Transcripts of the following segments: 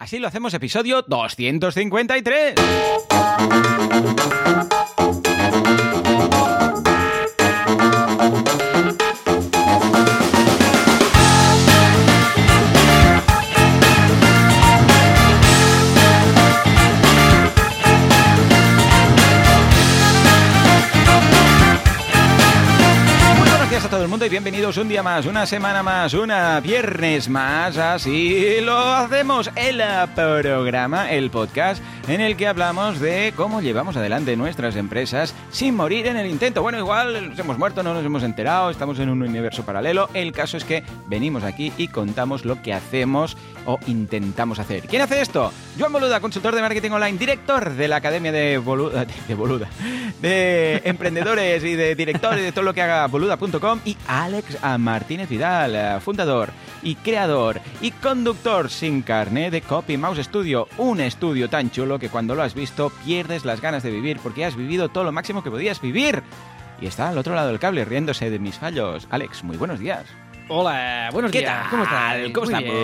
Así lo hacemos, episodio 253. Y bienvenidos un día más, una semana más, una viernes más. Así lo hacemos el programa, el podcast, en el que hablamos de cómo llevamos adelante nuestras empresas sin morir en el intento. Bueno, igual nos hemos muerto, no nos hemos enterado, estamos en un universo paralelo. El caso es que venimos aquí y contamos lo que hacemos o intentamos hacer. ¿Quién hace esto? Joan Boluda, consultor de marketing online, director de la Academia de Boluda, de, Boluda, de emprendedores y de directores de todo lo que haga boluda.com y Alex Martínez Vidal, fundador y creador y conductor sin carne de Copy Mouse Studio, un estudio tan chulo que cuando lo has visto pierdes las ganas de vivir porque has vivido todo lo máximo que podías vivir. Y está al otro lado del cable riéndose de mis fallos. Alex, muy buenos días. Hola, buenos ¿Qué días. tal? ¿Cómo estás? ¿Cómo estamos?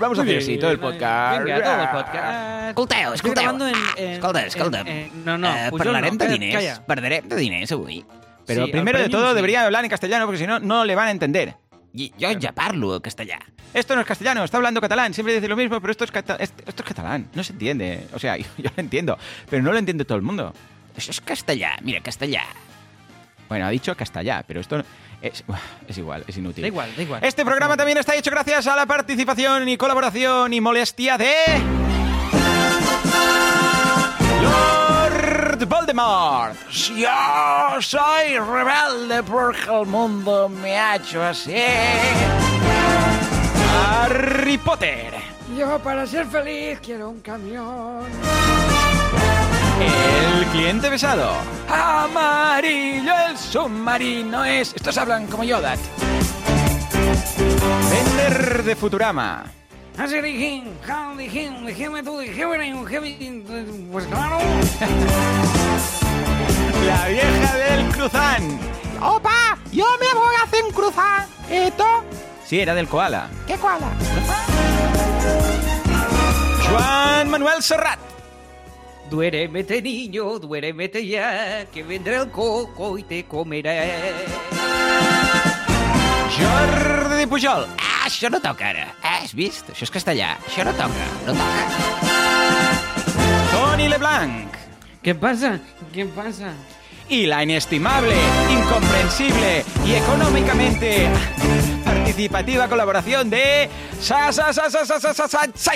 Vamos a hacer así todo el podcast. Venga, todo el podcast. Escolteu, escolteu. en- en- Escolta, en- escolta. en- no, no, Eh, Pujol parlarem no, de calla, diners. calla. Parlarem de diners avui. Pero Sí, de todo sí. debería hablar en castellano porque si no, no le van a entender. I jo ja parlo castellà. Esto no es castellano, está hablando catalán. Siempre dice lo mismo, pero esto es, es- esto es catalán. No se entiende. O sea, yo, yo lo entiendo, pero no lo entiende todo el mundo. Això és castellà, mira, castellà. Bueno, ha dicho castellá, pero esto es, es igual, es inútil. Da igual, da igual. Este programa también está hecho gracias a la participación y colaboración y molestia de... Voldemort. Yo soy rebelde porque el mundo me ha hecho así. Harry Potter. Yo para ser feliz quiero un camión. El cliente besado. Amarillo el submarino es... Estos hablan como Yoda. Vender de Futurama. Pues claro. La vieja del cruzán. Opa, yo me voy a hacer un cruzar. ¿Esto? Sí, era del koala. ¿Qué cuala? Juan Manuel Serrat. Duérmete, niño, duérmete ya, que vendrá el coco y te comerá. Jordi Pujol. Ah, això no toca ara. Has vist? Això és castellà. Això no toca, no toca. Tony LeBlanc. ¿Qué pasa? ¿Qué pasa? Y la inestimable, incomprensible y económicamente participativa colaboración de Sa Sa Sa Sa Sa Sa Sa Sa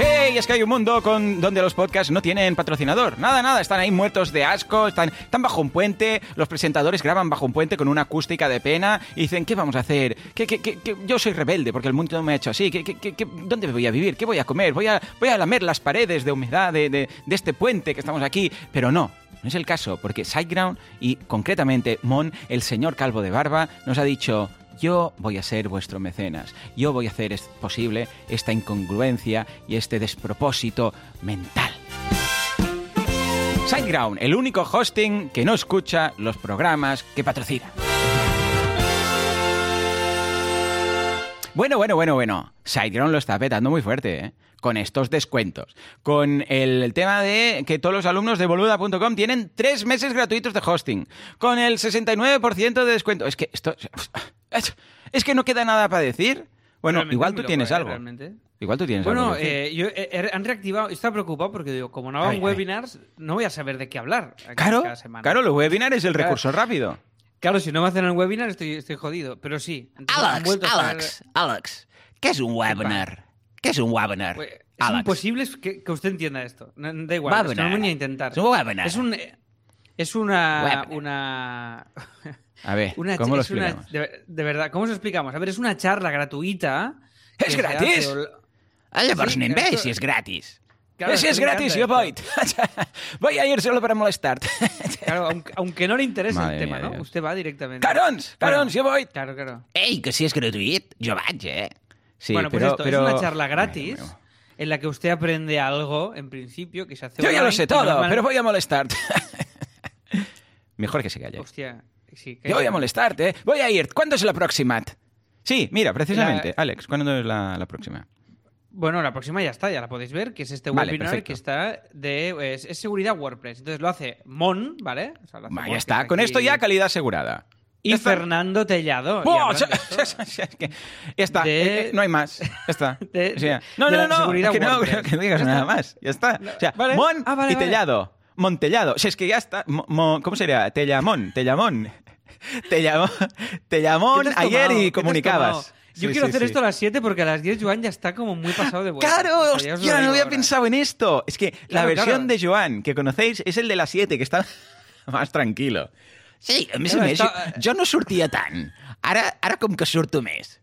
Psyground. Sí, y es que hay un mundo con, donde los podcasts no tienen patrocinador. Nada, nada, están ahí muertos de asco, están, están bajo un puente, los presentadores graban bajo un puente con una acústica de pena y dicen, ¿qué vamos a hacer? ¿Qué, qué, qué- Yo soy rebelde porque el mundo me ha hecho así. ¿Qué, qué- qué- qué- dónde voy a vivir? ¿Qué voy a comer? ¿Voy a, voy a lamer las paredes de humedad de, de- de este puente que estamos aquí? Pero no. No es el caso, porque Sideground y concretamente Mon, el señor calvo de barba, nos ha dicho, yo voy a ser vuestro mecenas, yo voy a hacer posible esta incongruencia y este despropósito mental. Sideground, el único hosting que no escucha los programas que patrocina. Bueno, bueno, bueno, bueno. Sideground lo está petando muy fuerte, ¿eh? Con estos descuentos. Con el tema de que todos los alumnos de boluda.com tienen tres meses gratuitos de hosting. Con el 69% de descuento. Es que esto. Es, es que no queda nada para decir. Bueno, Realmente igual tú tienes ¿eh? algo. Realmente. Igual tú tienes algo. Bueno, eh, yo, eh, eh, han reactivado, estaba preocupado porque digo, como no hagan ver, a ver. webinars, no voy a saber de qué hablar claro, cada semana. claro, los webinars es el Claro. recurso rápido. Claro, si no me hacen el webinar estoy, estoy jodido, pero sí. entonces han Àlex, vuelto a traer- Àlex, Àlex, què és un webinar? Què és un webinar? Pues, Es Àlex. imposible que, que usted entienda esto. No, da igual, es que Webinar. no voy a intentar. És un webinar. Es un es una Webinar. una A ver, una ¿cómo lo es una- explicamos? de, de verdad, ¿cómo se explicamos? A ver, es una charla gratuita. ¡Es gratis! hace Ah, llavors Sí, anem bé, esto- si és gratis. Claro, si es gratis, yo voy. voy a ir solo para molestar. Claro, aunque, aunque no le interese Madre el tema, mía, ¿no? Dios. Usted va directamente. Carons, carons, yo voy. Claro, claro. Ei, que si és gratuït, jo vaig, eh? Sí, bueno, pues pero, esto pero- es una charla gratis en la que usted aprende algo, en principio, que se hace Yo ya lo sé todo, normal- pero voy a molestar. Mejor que se calle. Hostia, Sí, que- Yo voy a molestarte, ¿eh? Voy a ir. ¿Cuándo es la próxima? Sí, mira, precisamente. Alex, ¿cuándo es la, la próxima? Bueno, la próxima ya está, ya la podéis ver, que es este Vale, webinar perfecto. que está de... Es, es seguridad WordPress. Entonces lo hace Mon, ¿vale? O sea, lo hace Va, Mon, ya está. Con aquí. esto ya calidad asegurada. Y está. Fernando Tellado. ya está. De- Eh, eh, no hay más. Ya está. de- O sea, no, no, la no, no. es que no creo que no digas nada más. Ya está. O sea, Vale. Mon Ah, vale, y vale. Tellado. Montellado. O sea, es que ya está. Mo- mo- ¿Cómo sería? Tellamón. Tellamón. Tellamón. Tellamón ¿Qué te has ayer y ¿Qué te has comunicabas. Yo Sí, quiero sí, hacer sí. esto a las 7 porque a las 10 Joan ya está como muy pasado de vuelta. Claro, hostia, no había ahora. pensado en esto. Es que la Claro, versión claro. de Joan que conocéis es el de las 7, que está más tranquilo. Sí, a més a Claro, més, está- jo no sortia tant. Ara, ara com que surto més.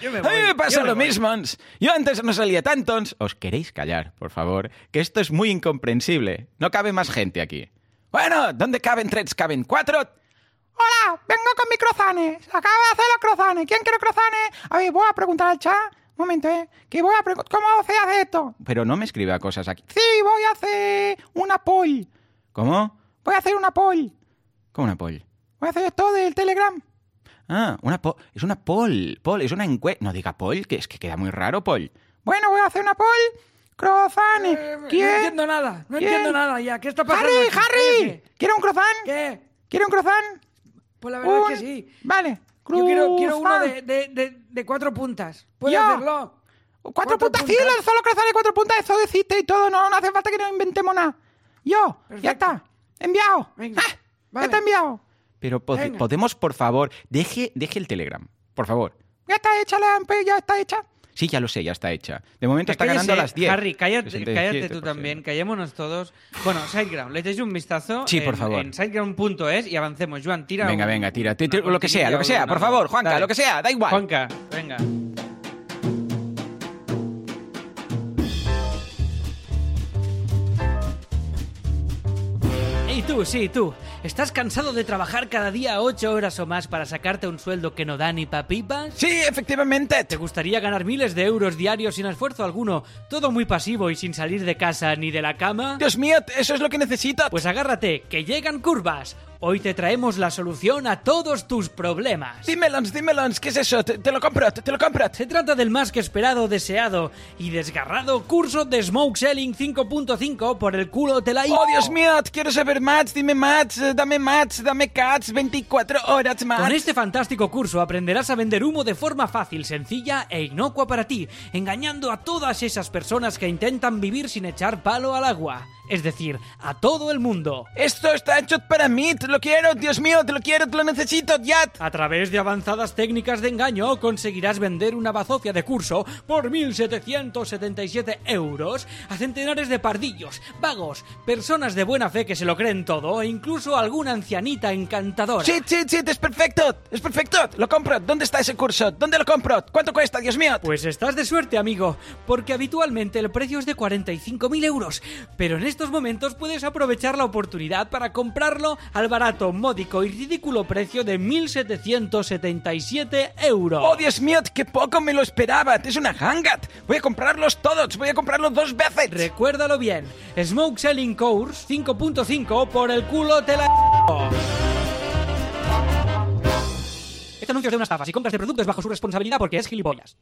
Yo me a mí me pasa yo me lo voy. mismo. Yo antes no salía tantos. Os queréis callar, por favor, que esto es muy incomprensible. No cabe más gente aquí. Bueno, ¿dónde caben tres? ¿Caben cuatro? Hola, vengo con mi crozanes. Acabo de hacer los crozanes. ¿Quién quiere crozanes? A ver, voy a preguntar al chat. Un momento, ¿eh? Que voy a preguntar... ¿Cómo se hace esto? Pero no me escriba cosas aquí. Sí, voy a hacer una poll. ¿Cómo? Voy a hacer una poll. ¿Cómo una poll? Voy a hacer esto del Telegram. Ah, una po es una poll. Poll, es una encuesta. No diga poll, que es que queda muy raro poll. Bueno, voy a hacer una poll. Crozanes. Eh, No entiendo nada, no ¿Quién? entiendo nada ya. ¿Qué está pasando? ¡Harry, aquí? Harry! ¿Quiere un crozán? ¿Qué? ¿Quiere un crozán? Pues la verdad Un- es que sí. Vale. Yo quiero, quiero uno de, de, de, de cuatro puntas. ¿Puedes Yo. hacerlo? Cuatro, Cuatro puntas, sí, puntas. lo- solo crozanes cuatro puntas, eso existe y todo, no, no hace falta que nos inventemos nada. Yo, ya Perfecto. está, enviado. Venga, Ah, vale. Ya está enviado. Pero Venga. podemos, por favor, deje, deje el Telegram, por favor. Ya está hecha la ya está hecha. Sí, ya lo sé, ya está hecha. De momento Que está ganando a las 10. Harry, cállate, 67%. cállate tú también, callémonos todos. Bueno, Sideground, le echéis un vistazo Sí, por en, favor. en sideground.es y avancemos. Joan, tira. Venga, un- venga, tira. Una lo que sea, lo que sea, por favor, Juanca, Dale. lo que sea, da igual. Juanca, venga. Y tú, sí, tú. ¿Estás cansado de trabajar cada día ocho horas o más para sacarte un sueldo que no da ni pa' pipas? Sí, efectivamente. ¿Te gustaría ganar miles de euros diarios sin esfuerzo alguno? Todo muy pasivo y sin salir de casa ni de la cama. Dios mío, eso es lo que necesito. Pues agárrate, que llegan curvas. Hoy te traemos la solución a todos tus problemas. Dímelos, dímelos, ¿qué es eso? Te, te lo compro, te, te lo compro. Se trata del más que esperado, deseado y desgarrado curso de Smoke Selling 5.5 por el culo te la Oh, Dios mío, quiero saber más, dime más, eh, dame más, dame cats, 24 horas más. Con este fantástico curso aprenderás a vender humo de forma fácil, sencilla e inocua para ti, engañando a todas esas personas que intentan vivir sin echar palo al agua. Es decir, a todo el mundo. Esto está hecho para mí, te lo quiero, Dios mío, te lo quiero, te lo necesito, ya. A través de avanzadas técnicas de engaño conseguirás vender una bazofia de curso por 1.777 euros a centenares de pardillos, vagos, personas de buena fe que se lo creen todo e incluso alguna ancianita encantadora. Sí, sí, sí, es perfecto, es perfecto, lo compro. ¿Dónde está ese curso? ¿Dónde lo compro? ¿Cuánto cuesta, Dios mío? Pues estás de suerte, amigo, porque habitualmente el precio es de 45.000 euros, pero en estos momentos puedes aprovechar la oportunidad para comprarlo al barato, módico y ridículo precio de 1.777 euros. Oh, Dios mío, qué poco me lo esperaba. Es una hangat. Voy a comprarlos todos, voy a comprarlos dos veces. Recuérdalo bien, Smoke Selling Course 5.5 por el culo te la... Este anuncio es de una estafa. Si compras de productos bajo su responsabilidad porque es gilipollas.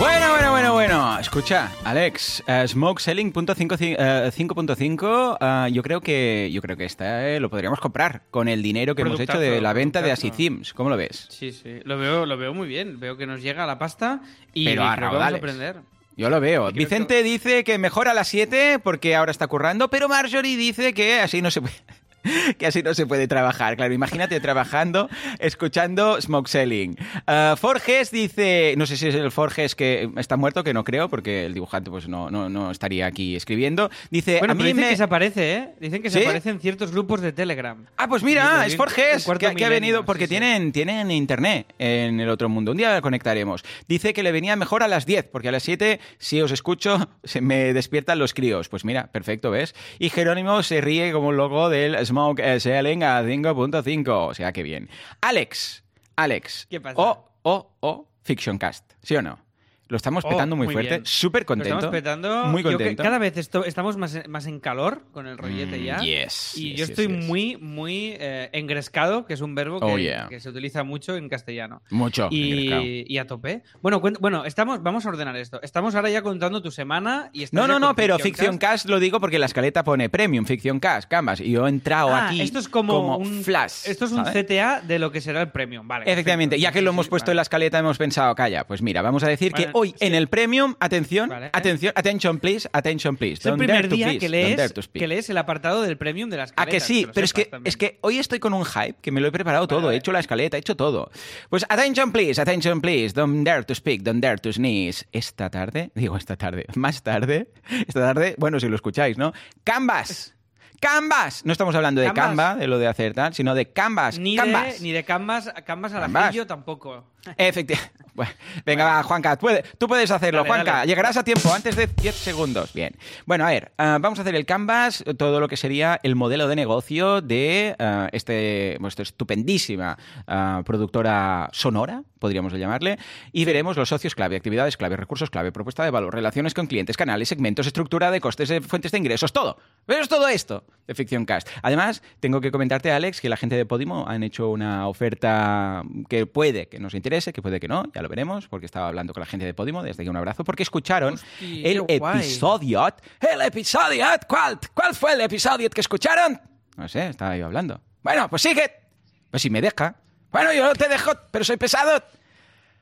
Bueno, bueno, bueno, bueno. Escucha, Alex, Smoke Selling punto cinco ci- eh, 5.5, eh, yo creo que yo creo que esta eh, lo podríamos comprar con el dinero que hemos hecho de la venta de Themes. ¿Cómo lo ves? Sí, sí, lo veo, lo veo muy bien. Veo que nos llega la pasta y Pero a vamos a aprender. Yo lo veo. Vicente dice que mejora a las 7 porque ahora está currando, pero Marjorie dice que así no se puede. Que así no se puede trabajar. Claro, imagínate trabajando, escuchando Smoke Selling. Ah, Forges dice, no sé si es el Forges que está muerto, que no creo, porque el dibujante pues no, no, no estaría aquí escribiendo. Dice, Bueno, a mí dicen me... que se aparece, ¿eh? Dicen que se aparece en ciertos grupos de Telegram. Ah, pues mira, es Forges, que, que ha venido porque sí. Tienen, tienen internet en el otro mundo. Un día conectaremos. Dice que le venía mejor a las 10, porque a las 7, si os escucho, se me despiertan los críos. Pues mira, perfecto, ¿ves? Y Jerónimo se ríe como un loco del Smoke Selling a 5.5. O sea, que bien. Alex, Alex. ¿Qué pasa? O, o, o, Fiction Cast, ¿sí o no? Lo estamos Oh, petando muy, muy fuerte. Súper Lo contento. estamos petando. Muy que contento. cada vez esto- estamos más, en- más en calor con el rollete Mm, ya. yes, y yes, yo yes, estoy muy, muy eh, engrescado, que es un verbo que, Oh, yeah. que se utiliza mucho en castellano. Mucho. Y, y a tope. Bueno, bueno, estamos, vamos a ordenar esto. Estamos ahora ya contando tu semana y No, no, no, pero Fiction Cast. Lo digo porque la escaleta pone Premium, Fiction Cast, Canvas. Y yo he entrado Ah, aquí esto es como, un flash. Esto es un ¿sabes? CTA de lo que será el premium, vale. Efectivamente, perfecto. ya que lo hemos puesto vale. en la escaleta, hemos pensado, calla, pues mira, vamos a decir que Bueno, hoy sí. en el Premium, atención, Vale. atención, attention please, attention please. Es el primer día please, que lees, que lees el apartado del premium de las Ah, que sí, pero es que, es que hoy estoy con un hype que me lo he preparado todo, vale. he hecho la escaleta, he hecho todo. Pues attention please, attention please, don't dare to speak, don't dare to sneeze. Esta tarde, digo esta tarde, más tarde, esta tarde, bueno, si lo escucháis, ¿no? Canvas. Canvas. No estamos hablando de. Canva, de lo de hacer tal, sino de Canvas. Ni Canvas. de, ni de Canvas, Canvas al Canvas. ajillo tampoco. Efectivamente. Bueno, venga, va, Juanca, tú puedes hacerlo, Dale, Juanca. dale. Llegarás a tiempo, antes de 10 segundos. Bien. Bueno, a ver, ah, vamos a hacer el canvas, todo lo que sería el modelo de negocio de ah, este, esta estupendísima ah, productora sonora, podríamos llamarle, y veremos los socios clave, actividades clave, recursos clave, propuesta de valor, relaciones con clientes, canales, segmentos, estructura de costes, fuentes de ingresos, todo. Es todo esto de Ficción Cast. Además, tengo que comentarte, Alex, que la gente de Podimo han hecho una oferta que puede que nos interese, que puede que no, ya lo veremos, porque estaba hablando con la gente de Podimo, desde aquí un abrazo, porque escucharon el episodio. ¡El episodio! ¿Cuál? ¿Cuál fue el episodio que escucharon? No sé, estaba yo hablando. Bueno, pues sigue. Pues si me deja. Bueno, yo no te dejo, pero soy pesado.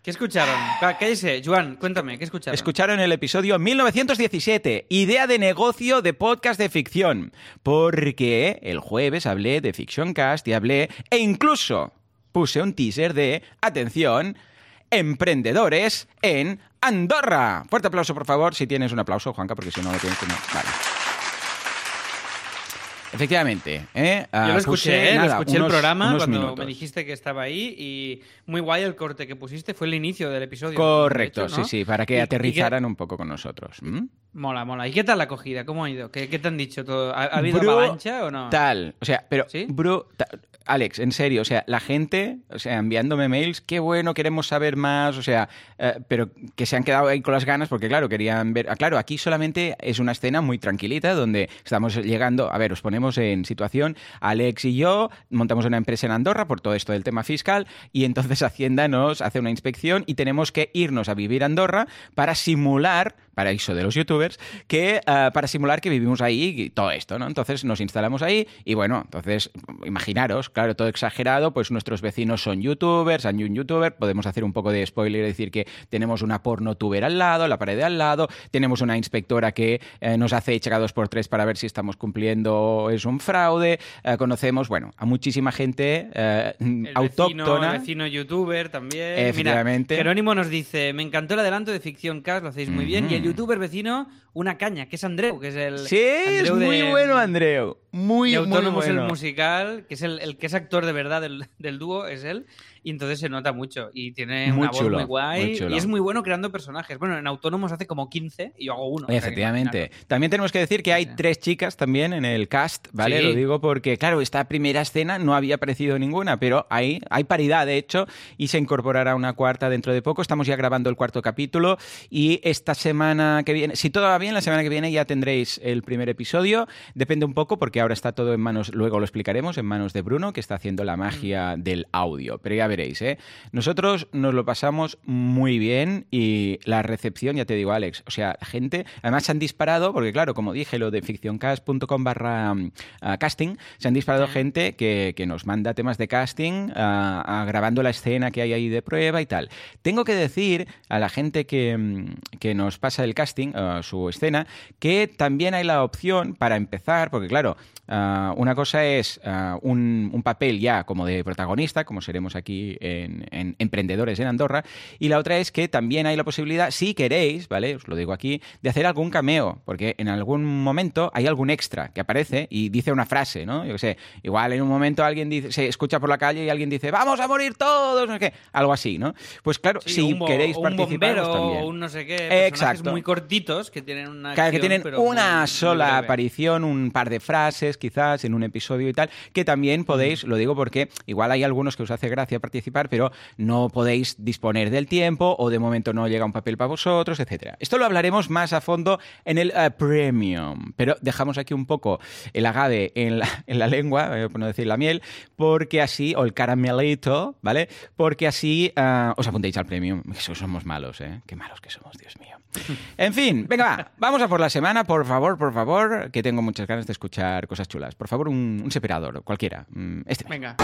¿Qué escucharon? Va, Cállese, Joan, cuéntame, ¿qué escucharon? Escucharon el episodio 1917, idea de negocio de podcast de ficción, porque el jueves hablé de Fiction Cast y hablé, e incluso puse un teaser de, atención, emprendedores en Andorra. Fuerte aplauso, por favor, si tienes un aplauso, Juanca, porque si no lo tienes, pues no. Vale. Efectivamente, ¿eh? Ah, Yo lo escuché, ¿eh? lo nada, escuché el programa cuando minutos. me dijiste que estaba ahí y muy guay el corte que pusiste, fue el inicio del episodio. Correcto, de hecho, ¿no? sí, sí, para que Y- y aterrizaran un poco con nosotros. Mola, mola. ¿Y qué tal la acogida? ¿Cómo ha ido? ¿Qué, qué te han dicho todo? ¿Ha, ha habido avalancha o no? Tal. O sea, pero, ta- Alex, en serio, o sea, la gente, o sea, enviándome mails, qué bueno, queremos saber más, o sea, eh, pero que se han quedado ahí con las ganas porque, claro, querían ver. ah, claro, aquí solamente es una escena muy tranquilita donde estamos llegando. A ver, os ponemos en situación. Alex y yo montamos una empresa en Andorra por todo esto del tema fiscal y entonces Hacienda nos hace una inspección y tenemos que irnos a vivir a Andorra para simular paraíso de los youtubers, que ah, para simular que vivimos ahí y todo esto, ¿no? Entonces nos instalamos ahí y bueno, entonces imaginaros, claro, todo exagerado, pues nuestros vecinos son youtubers, hay un youtuber, podemos hacer un poco de spoiler y decir que tenemos una pornotuber al lado, la pared de al lado, tenemos una inspectora que eh, nos hace checados por tres para ver si estamos cumpliendo es un fraude, eh, conocemos, bueno, a muchísima gente eh, El autóctona. Vecino, el vecino youtuber también. Mira, Efectivamente. Jerónimo nos dice: Me encantó el adelanto de Ficción Cast, lo hacéis muy bien. Y el youtuber vecino, una caña, que es Andreu, que es el. Sí, es muy de- bueno, Andreu. Muy, de muy bueno. el musical, que es el, el que es actor de verdad del, del dúo, es él. Y entonces se nota mucho. Y tiene Muy una voz muy guay. muy chulo. Y es muy bueno creando personajes. Bueno, en Autónomos hace como 15 y yo hago uno. Efectivamente. También tenemos que decir que hay Sí. tres chicas también en el cast, ¿vale? Sí. Lo digo porque, claro, esta primera escena no había aparecido ninguna, pero hay, hay paridad, de hecho, y se incorporará una cuarta dentro de poco. Estamos ya grabando el cuarto capítulo y esta semana que viene, si todo va bien, la semana que viene ya tendréis el primer episodio. Depende un poco porque ahora está todo en manos, luego lo explicaremos, en manos de Bruno, que está haciendo la magia Mm. del audio. Pero ya veréis, ¿eh? Nosotros nos lo pasamos muy bien y la recepción, ya te digo, Alex, o sea, gente, además se han disparado, porque claro, como dije, lo de ficcioncast.com barra mm, casting, se han disparado gente que, que nos manda temas de casting, ah, ah, grabando la escena que hay ahí de prueba y tal. Tengo que decir a la gente que, mm, que nos pasa el casting, ah, su escena, que también hay la opción para empezar, porque claro, una cosa es un, un papel ya como de protagonista, como seremos aquí en, en Emprendedores en Andorra, y la otra es que también hay la posibilidad, si queréis, ¿vale? Os lo digo aquí, de hacer algún cameo, porque en algún momento hay algún extra que aparece y dice una frase, ¿no? Yo qué sé, igual en un momento alguien dice, se escucha por la calle y alguien dice, vamos a morir todos, no sé qué, algo así, ¿no? Pues claro, Sí, si un queréis un participar, bombero también. o un no sé qué. Exacto, muy cortitos, que tienen una que tienen pero una muy- sola aparición, un par de frases quizás en un episodio y tal, que también podéis, lo digo porque igual hay algunos que os hace gracia participar, pero no podéis disponer del tiempo o de momento no llega un papel para vosotros, etcétera. Esto lo hablaremos más a fondo en el eh, Premium, pero dejamos aquí un poco el agave en la, en la lengua, eh, por no decir la miel, porque así, o el caramelito, ¿vale? Porque así ah, os apuntéis al Premium. Eso somos malos, ¿eh? Qué malos que somos, Dios mío. En fin, venga, va, vamos a por la semana, por favor, por favor, que tengo muchas ganas de escuchar cosas chulas. Por favor, un, un separador, cualquiera. Mm, Este. Venga.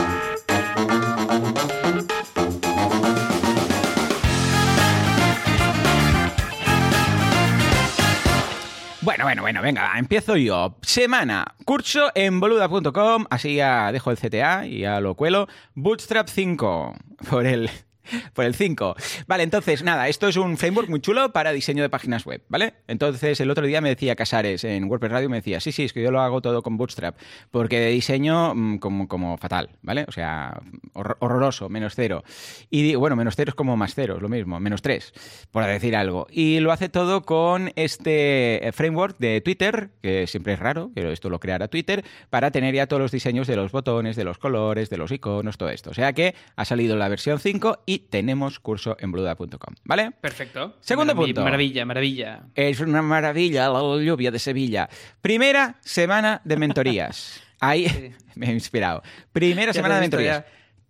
Bueno, bueno, bueno, venga, empiezo yo. Semana, curso en boluda.com, así ya dejo el CTA y ya lo cuelo. Bootstrap 5, por el, por el 5. Vale, entonces, nada, esto es un framework muy chulo para diseño de páginas web, ¿vale? Entonces, el otro día me decía Casares en WordPress Radio, me decía, sí, sí, es que yo lo hago todo con Bootstrap, porque de diseño mm, como, como fatal, ¿vale? O sea, hor- horroroso, menos cero. Y digo, bueno, menos cero es como más cero, es lo mismo, menos tres, por decir algo. Y lo hace todo con este eh, framework de Twitter, que siempre es raro, que esto lo creara Twitter, para tener ya todos los diseños de los botones, de los colores, de los iconos, todo esto. O sea que ha salido la versión 5 y tenemos curso en bluda.com, ¿vale? Perfecto. Segundo punto. Maravilla, maravilla. Es una maravilla la lluvia de Sevilla. Primera semana de mentorías. Ahí Sí. me he inspirado. Primera Ya semana de mentorías.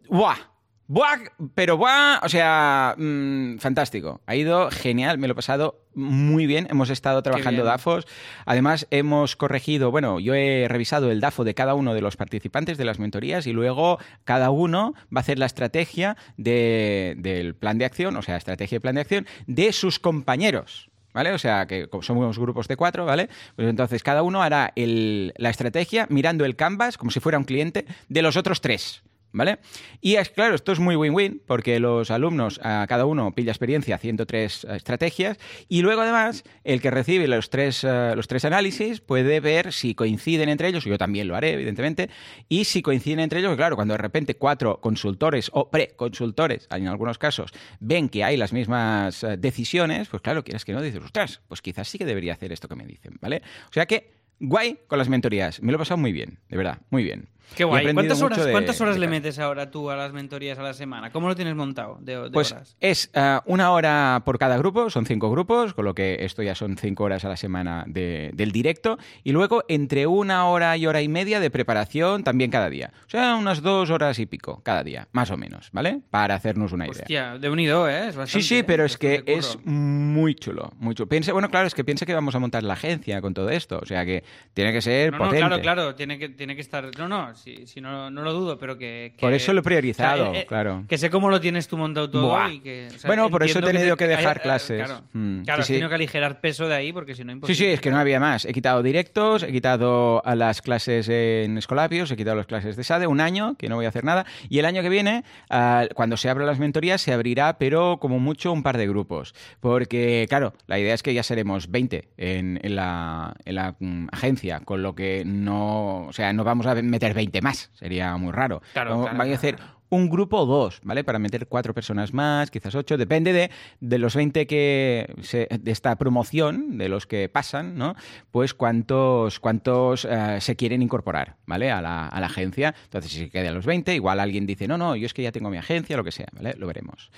¡Buah! ¡Buah! Pero buah, o sea, mm, fantástico. Ha ido genial, me lo he pasado muy bien. Hemos estado trabajando. DAFOs. Además, hemos corregido, bueno, yo he revisado el DAFO de cada uno de los participantes de las mentorías y luego cada uno va a hacer la estrategia de- del plan de acción, o sea, estrategia y plan de acción de sus compañeros. ¿Vale? O sea, que como somos grupos de cuatro, ¿vale? Pues entonces cada uno hará el- la estrategia mirando el canvas como si fuera un cliente de los otros tres. ¿Vale? Y es claro, esto es muy win-win porque los alumnos, a cada uno pilla experiencia haciendo tres eh, estrategias y luego además el que recibe los tres, eh, los tres análisis puede ver si coinciden entre ellos, yo también lo haré evidentemente, y si coinciden entre ellos, claro, cuando de repente cuatro consultores o pre-consultores, en algunos casos, ven que hay las mismas eh, decisiones, pues claro, quieras que no, dices, ostras, pues quizás sí que debería hacer esto que me dicen, ¿vale? O sea que, guay con las mentorías, me lo he pasado muy bien, de verdad, muy bien. Qué guay. ¿Cuántas horas, de- ¿cuántas horas de le metes ahora tú a las mentorías a la semana? ¿Cómo lo tienes montado de, de Pues horas? es eh, una hora por cada grupo, son cinco grupos, con lo que esto ya son cinco horas a la semana de- del directo, y luego entre una hora y hora y media de preparación también cada día. O sea, unas dos horas y pico cada día, más o menos, ¿vale? Para hacernos una idea. Hostia, de unido, ¿eh? Es Sí, bastante, sí, ¿eh? pero es que es muy chulo, muy chulo. Piense, bueno, claro, es que piensa que vamos a montar la agencia con todo esto, o sea que tiene que ser No, no, claro, claro, tiene que, tiene que estar... No, no, si, si no, no lo dudo, pero que... que- Por eso lo he priorizado, o sea, eh, claro. Que sé cómo lo tienes tú montado todo Buah. y que... o sea, Bueno, por eso he tenido que te- dejar eh, eh, clases. Claro, Mm, claro sí, sí. tenido que aligerar peso de ahí porque si no Sí, imposible. sí, es que no había más. He quitado directos, he quitado a las clases en Escolapios, he quitado las clases de SADE, un año, que no voy a hacer nada. Y el año que viene, ah, cuando se abran las mentorías, se abrirá, pero como mucho, un par de grupos. Porque, claro, la idea es que ya seremos 20 en, en la, en la, mm, agencia, con lo que no, o sea, no vamos a meter 20 más, sería muy raro. Claro, Van a hacer un grupo o dos, ¿vale? Para meter cuatro personas más, quizás ocho, depende de, de los 20 que se- de esta promoción, de los que pasan, ¿no? Pues cuántos, cuántos eh, se quieren incorporar, ¿vale? A la, a la agencia. Entonces, si se quedan los 20, igual alguien dice, no, no, yo es que ya tengo mi agencia, lo que sea, ¿vale? Lo veremos.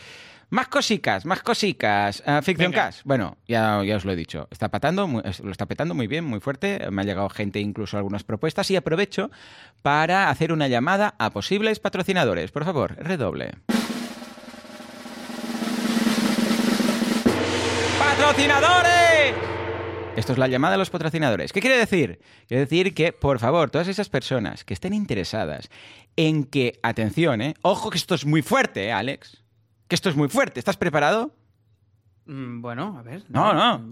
Más cosicas, más cosicas. Ah, Ficción Venga. Cast. Bueno, ya, ya os lo he dicho. Está patando, muy- lo está petando muy bien, muy fuerte. Me ha llegado gente, incluso algunas propuestas. Y aprovecho para hacer una llamada a posibles patrocinadores. Por favor, redoble. ¡Patrocinadores! Esto es la llamada a los patrocinadores. ¿Qué quiere decir? Quiere decir que, por favor, todas esas personas que estén interesadas en que, atención, ¿eh? Ojo que esto es muy fuerte, ¿eh, Alex? Que esto es muy fuerte. ¿Estás preparado? Mm, Bueno, a ver. No, no.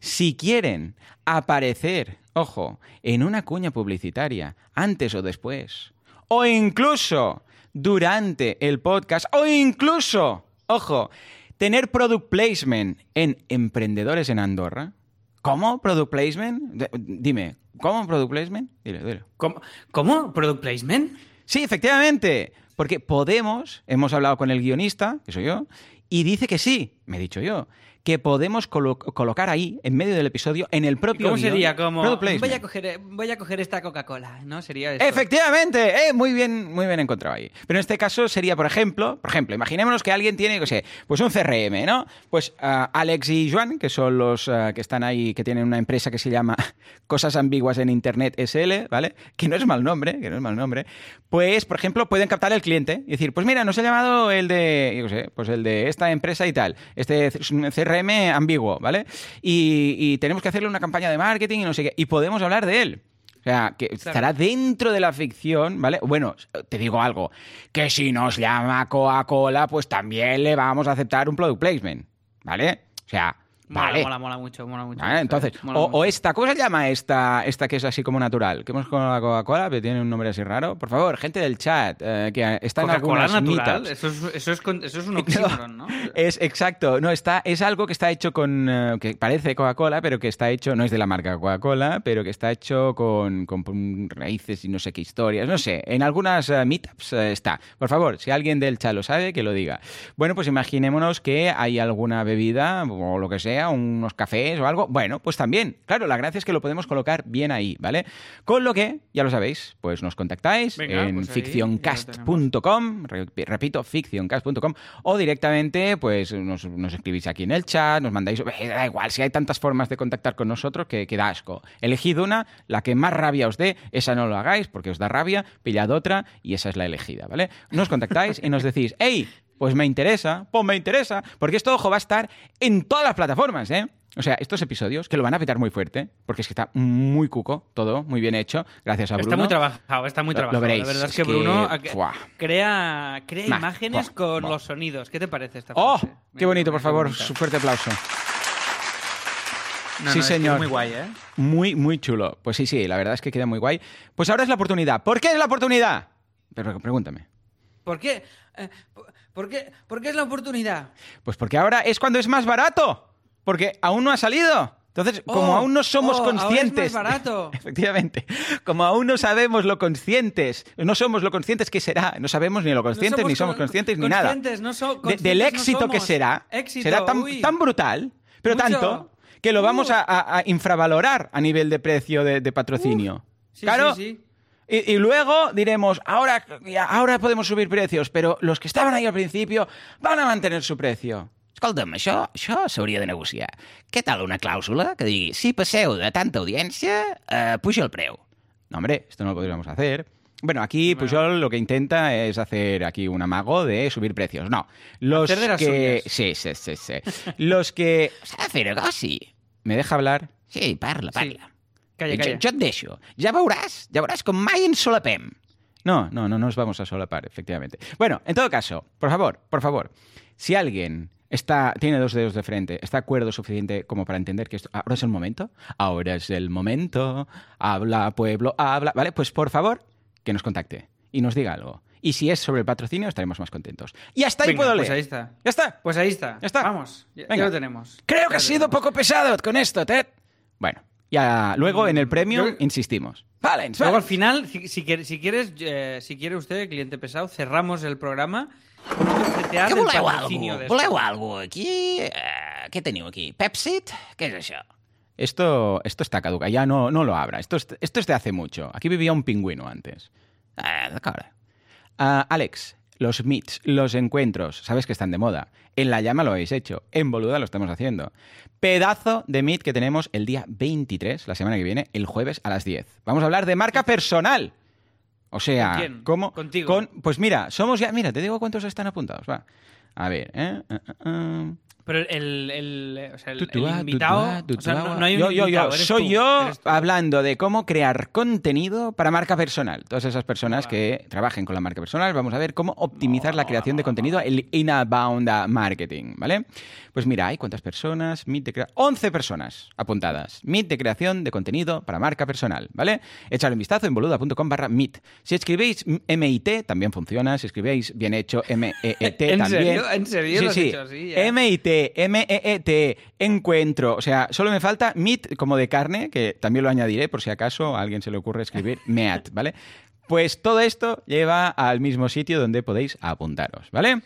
Si quieren aparecer, ojo, en una cuña publicitaria, antes o después, o incluso durante el podcast, o incluso, ojo, tener product placement en Emprendedores en Andorra. ¿Cómo product placement? Dime, ¿cómo product placement? Dile, dile. ¿Cómo? ¿Cómo? ¿Product placement? Sí, efectivamente. Porque Podemos, hemos hablado con el guionista, que soy yo, y dice que sí, me he dicho yo, que podemos colo- colocar ahí, en medio del episodio, en el propio ¿Cómo guion. sería? Como, voy a, coger, eh, voy a coger esta Coca-Cola, ¿no? Sería. Efectivamente, eh, muy bien, muy bien encontrado ahí. Pero en este caso sería, por ejemplo, por ejemplo, imaginémonos que alguien tiene, no sé, pues un CRM, ¿no? Pues ah, Alex y Joan, que son los ah, que están ahí, que tienen una empresa que se llama Cosas Ambiguas en Internet SL, ¿vale? Que no es mal nombre, que no es mal nombre. Pues, por ejemplo, pueden captar el cliente y decir, pues mira, nos ha llamado el de, yo qué sé, pues el de esta empresa y tal, este es ambiguo, ¿vale? Y, y tenemos que hacerle una campaña de marketing y no sé qué, y podemos hablar de él. O sea, que estará dentro de la ficción, ¿vale? Bueno, te digo algo, que si nos llama Coca-Cola, pues también le vamos a aceptar un product placement, ¿vale? O sea, Mola, vale. mola, mola mucho, mola mucho. ¿Vale? Entonces, Mola o, mucho. o esta, ¿cómo se llama esta, esta que es así como natural? Que hemos con la Coca-Cola, pero tiene un nombre así raro. Por favor, gente del chat, eh, que está en Coca-Cola algunas natural, meetups. eso es, eso, es, eso es un oxímoron, ¿no? Es exacto, no está, es algo que está hecho con, eh, que parece Coca-Cola, pero que está hecho, no es de la marca Coca-Cola, pero que está hecho con, con raíces y no sé qué historias, no sé, en algunas eh, meetups está. Por favor, si alguien del chat lo sabe, que lo diga. Bueno, pues imaginémonos que hay alguna bebida o lo que sea, unos cafés o algo, bueno, pues también, claro, la gracia es que lo podemos colocar bien ahí, ¿vale? Con lo que, ya lo sabéis, pues nos contactáis Venga, en pues ahí ficcioncast.com com, re- repito, ficcioncast.com, o directamente, pues nos, nos escribís aquí en el chat, nos mandáis. eh, Da igual, si hay tantas formas de contactar con nosotros que, que da asco. Elegid una, la que más rabia os dé, esa no lo hagáis porque os da rabia, pillad otra y esa es la elegida, ¿vale? Nos contactáis y nos decís, hey, pues me interesa, pues me interesa, porque esto, ojo, va a estar en todas las plataformas, ¿eh? O sea, estos episodios que lo van a petar muy fuerte, porque es que está muy cuco todo, muy bien hecho, gracias a Bruno. Está muy trabajado, está muy Lo- lo trabajado. veréis, La verdad es es que que, Bruno crea, crea Nah, imágenes con los sonidos. ¿Qué te parece esta ¡Oh! frase? ¡Qué bonito, por favor! Su fuerte aplauso. No, sí, no, es señor. muy guay, ¿eh? Muy, muy chulo. Pues sí, sí, la verdad es que queda muy guay. Pues ahora es la oportunidad. ¿Por qué es la oportunidad? Pero pregúntame. ¿Por qué? Eh, por- ¿Por qué? ¿Por qué es la oportunidad? Pues porque ahora es cuando es más barato. Porque aún no ha salido. Entonces, como Oh, aún no somos oh, ahora es más conscientes. barato. Efectivamente. Como aún no sabemos lo conscientes. No somos lo conscientes que será. No sabemos ni lo conscientes, ni somos con- conscientes, ni nada. conscientes, no so- De- conscientes del no éxito que será. Éxito, será tan, uy. tan brutal, pero Mucho. tanto, que lo vamos Uh. a, infravalorar a nivel de precio de, de patrocinio. Sí, claro. sí, sí. Y, y luego diremos, ahora, ahora podemos subir precios, però los que estaven ahí al principio van a mantener su precio. Escolta'm, això, això s'hauria de negociar. Què tal una clàusula que digui, si passeu de tanta audiència, eh, puja el preu? No, hombre, esto no lo podríamos hacer. Bueno, aquí Pujol lo que intenta es hacer aquí un amago de subir precios. No, los Hacer de las que... Sí, sí, sí, sí. Los que... S'ha de fer negoci. ¿Me deja hablar? Sí, parla, parla. Calla, Jo, calla. jo et deixo. Ja veuràs, ja veuràs com mai ens solapem. No, no, no nos vamos a solapar, efectivamente. Bueno, en todo caso, por favor, por favor, si alguien está, tiene dos dedos de frente, está acuerdo suficiente como para entender que esto, ahora es el momento, ahora es el momento, habla pueblo, habla, ¿vale? Pues por favor, que nos contacte y nos diga algo. Y si es sobre el patrocinio, estaremos más contentos. Y hasta ahí Venga, puedo pues leer. ahí está. Ya está. Pues ahí está. Ya está. Vamos, ya, ya Venga. lo tenemos. Creo que Ya lo sido tenemos. poco pesado con esto, Ted. Bueno, ya luego en el premio yo- insistimos. Valens, Luego al final, si, si quiere- si quieres, eh, si quiere usted, cliente pesado, cerramos el programa con un Què del voleu, patrocinio algú? de esto. Voleu algú aquí? Eh, què teniu aquí? Pepsit? Què és això? Esto, esto está caduca, ya no, no lo abra. Esto es, esto es de hace mucho. Aquí vivía un pingüino antes. Ah, d'acord. Ah, Alex, los meets, los encuentros, sabes que están de moda. En La Llama lo habéis hecho, en Boluda lo estamos haciendo. Pedazo de meet que tenemos el día 23, la semana que viene, el jueves a las 10. Vamos a hablar de marca personal. O sea, ¿Con quién? ¿cómo? Contigo. Con, pues mira, somos ya, mira, te digo cuántos están apuntados. Va. A ver, ¿eh? Ah, ah, ah. Pero el, el, o sea, el, invitado... tutua, o sea, no, hay un yo, yo, invitado, yo, soy tú, yo hablando de cómo crear contenido para marca personal. Todas esas personas que trabajen con la marca personal, vamos a ver cómo optimizar la creación de contenido, el inbound marketing, ¿vale? Pues mira, hay cuántas personas, Meet de crea- 11 personas apuntadas. Meet de creación de contenido para marca personal, ¿vale? Echadle un vistazo en boluda.com barra Meet. Si escribéis MIT, también funciona. Si escribéis bien hecho M-E-E-T, ¿En también. serio? ¿En serio Sí, lo has sí. así ya? MIT, M-E-E-T, encuentro. O sea, solo me falta meat como de carne, que también lo añadiré por si acaso a alguien se le ocurre escribir meat, ¿vale? Pues todo esto lleva al mismo sitio donde podéis apuntaros, ¿vale?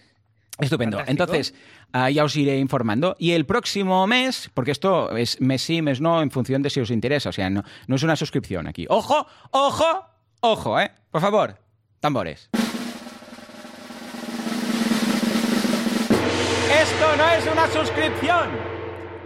Estupendo. Fantástico. Entonces, ah, ya os iré informando. Y el próximo mes, porque esto es mes sí, mes no, en función de si os interesa. O sea, no, no es una suscripción aquí. ¡Ojo! ¡Ojo! ¡Ojo, eh! Por favor, tambores. Esto no es una suscripción.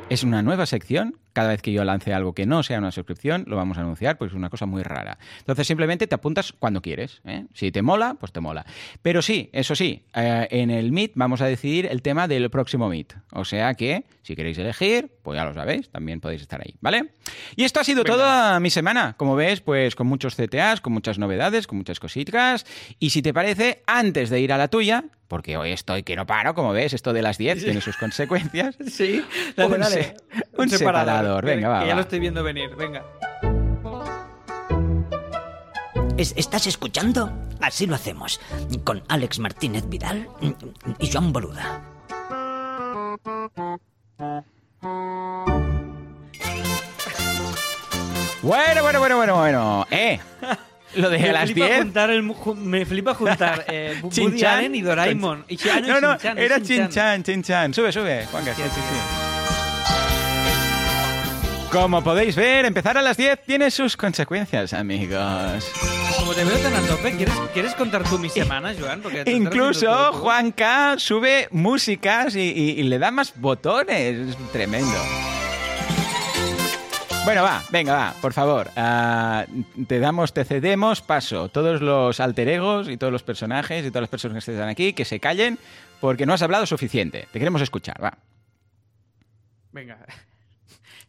Es una nueva sección. Cada vez que yo lance algo que no sea una suscripción, lo vamos a anunciar porque es una cosa muy rara. Entonces simplemente te apuntas cuando quieres. ¿eh? Si te mola, pues te mola. Pero sí, eso sí, eh, en el Meet vamos a decidir el tema del próximo Meet. O sea que, si queréis elegir, pues ya lo sabéis, también podéis estar ahí, ¿vale? Y esto ha sido toda mi semana. Como ves, pues con muchos CTAs, con muchas novedades, con muchas cositas. Y si te parece, antes de ir a la tuya, porque hoy estoy que no paro, como ves, esto de las 10 tiene sus consecuencias. Sí, Un dale, dale. se- un Venga, va, Que ya va. lo estoy viendo venir, venga. Es- ¿Estás escuchando? Así lo hacemos. Con Alex Martínez Vidal y Joan Boluda. Bueno, bueno, bueno, bueno, bueno. Eh, lo de Me a las flipa 10. juntar el mu- ju- me flipa juntar eh, Woody. Allen y Doraemon. Y No, no, era. Chin-chan, Chin-chan. Sube, sube, sí, sí, sí. Como podéis ver, empezar a las 10 tiene sus consecuencias, amigos. Como te veo tan a tope, ¿quieres, ¿quieres contar tú mi semana, Joan? Porque Incluso tú. Juanca sube músicas y, y- y le da más botones. Es tremendo. Bueno, va, venga, va, por favor. Ah, te damos, te cedemos paso. Todos los alter egos y todos los personajes y todas las personas que están aquí, que se callen, porque no has hablado suficiente. Te queremos escuchar, va. Venga.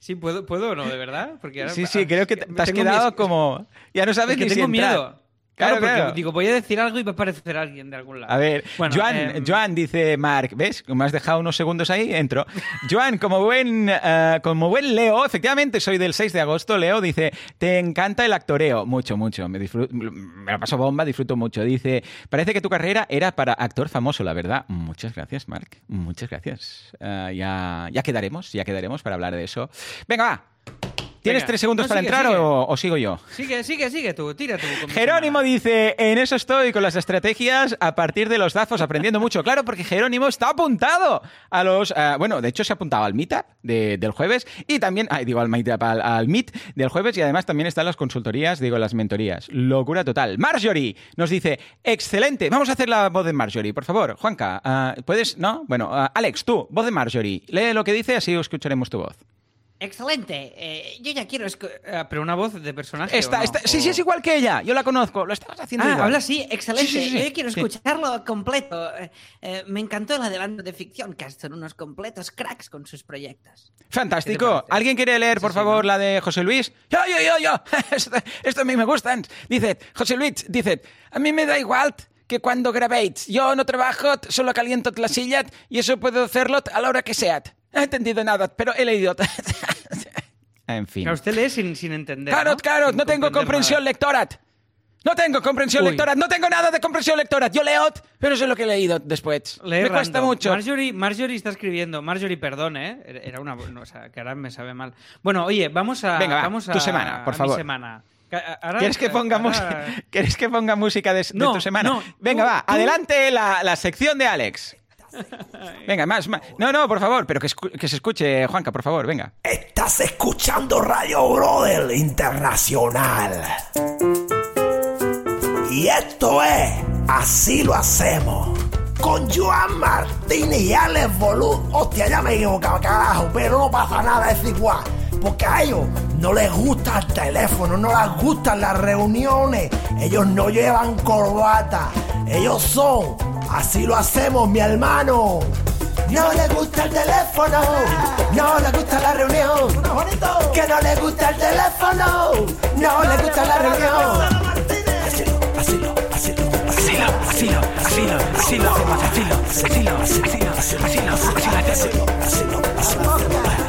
Sí, ¿puedo, ¿puedo o no, de verdad? Porque ahora- Sí, sí, creo que te, te has quedado miedo- como... Ya no sabes Es que ni tengo miedo. Claro, Claro, porque claro. digo, voy a decir algo y va a aparecer alguien de algún lado. A ver, Bueno, Joan, em, Joan dice Mark, ¿ves? Como has dejado unos segundos ahí, entro. Joan, como buen, eh, como buen Leo, efectivamente soy del 6 de agosto, Leo dice, te encanta el actoreo. Mucho, mucho. Me, disfruto, me lo paso bomba, disfruto mucho. Dice, parece que tu carrera era para actor famoso, la verdad. Muchas gracias, Mark. Muchas gracias. Eh, ya, ya quedaremos, ya quedaremos para hablar de eso. Venga, va. ¿Tienes Venga. tres segundos No, para sigue, entrar sigue. O, o sigo yo? Sigue, sigue, sigue tú, tira tú. Jerónimo dice, en eso estoy con las estrategias a partir de los DAFOS, aprendiendo mucho. Claro, porque Jerónimo está apuntado a los... ah, bueno, de hecho se ha apuntado al Meetup de- del jueves y también, ay, digo al Meetup, al, al Meet del jueves y además también están las consultorías, digo, las mentorías. Locura total. Marjorie nos dice, excelente. Vamos a hacer la voz de Marjorie, por favor. Juanca, ah, ¿puedes? ¿No? Bueno, ah, Alex, tú, voz de Marjorie. Lee lo que dice, así escucharemos tu voz. Excelente. Eh, yo ya quiero Eh, pero una voz de personaje. ¿o Esta, no? esta- sí, sí, es igual que ella. Yo la conozco. Lo estabas haciendo Ah, igual. habla así, excelente. Sí, sí, sí, sí. Yo quiero escucharlo completo. Eh, me encantó el adelanto de ficción, que son unos completos cracks con sus proyectos. ¿Qué te Fantástico. ¿Alguien quiere leer, por favor, ¿no? la de José Luis? Yo, yo, yo, yo. Esto, esto a mí me gustan. Dice, José Luis, dice, a mí me da igual que cuando grabéis. Yo no trabajo, solo caliento la silla y eso puedo hacerlo a la hora que sea. No he entendido nada, pero he leído. en fin. Claro, usted lee sin, sin entender. Claro, ¿no? claro, Sin no tengo comprensión nada. lectora. No tengo comprensión Uy. lectora, no tengo nada de comprensión lectora. Yo leo, pero eso es lo que he leído después. Lee me cuesta mucho. Marjorie, Marjorie está escribiendo. Marjorie, perdón, ¿eh? Era una. no, o sea, que ahora me sabe mal. Bueno, oye, vamos a. Venga, va, a, tu semana, por a favor. Mi semana. Ahora- ¿Quieres que ponga, ahora- ¿Quieres que ponga música de, tu semana? no, Venga, tú- va, tú- adelante la, la sección de Alex. Venga, más, más. No, no, por favor, pero que, se escuche, Juanca, por favor, venga. Estás escuchando Radio Brother Internacional. Y esto es Así lo hacemos. Con Joan Martínez y Alex Bolud. Hostia, ya me equivocaba, carajo, pero no pasa nada, es igual. Porque a ellos no les gusta el teléfono, no les gustan las reuniones. Ellos no llevan corbata. Ellos son. Así lo hacemos, mi hermano. No le gusta el teléfono, no le gusta la reunión. Que no le gusta el teléfono, no le gusta la reunión. Asilo, asilo, asilo, asilo, asilo, asilo, asilo, asilo, asilo, asilo, asilo, asilo, asilo, asilo, asilo.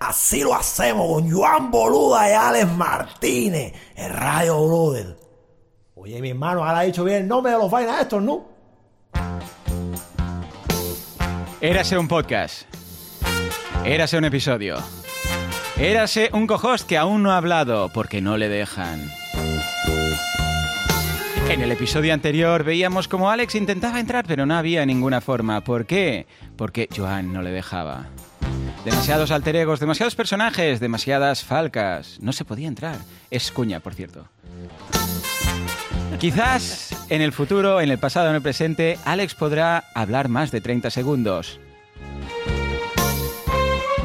Así lo hacemos con Joan Boluda y Alex Martínez en Radio Brother. Oye, mi hermano, ahora ha dicho bien el nombre de los vainas estos, ¿no? Érase un podcast. Érase un episodio. Érase un cohost que aún no ha hablado porque no le dejan. En el episodio anterior veíamos como Alex intentaba entrar, pero no había ninguna forma. ¿Por qué? Porque Joan no le dejaba. Demasiados alter egos, demasiados personajes, demasiadas falcas. No se podía entrar. Es cuña, por cierto. Quizás en el futuro, en el pasado, en el presente, Alex podrá hablar más de 30 segundos.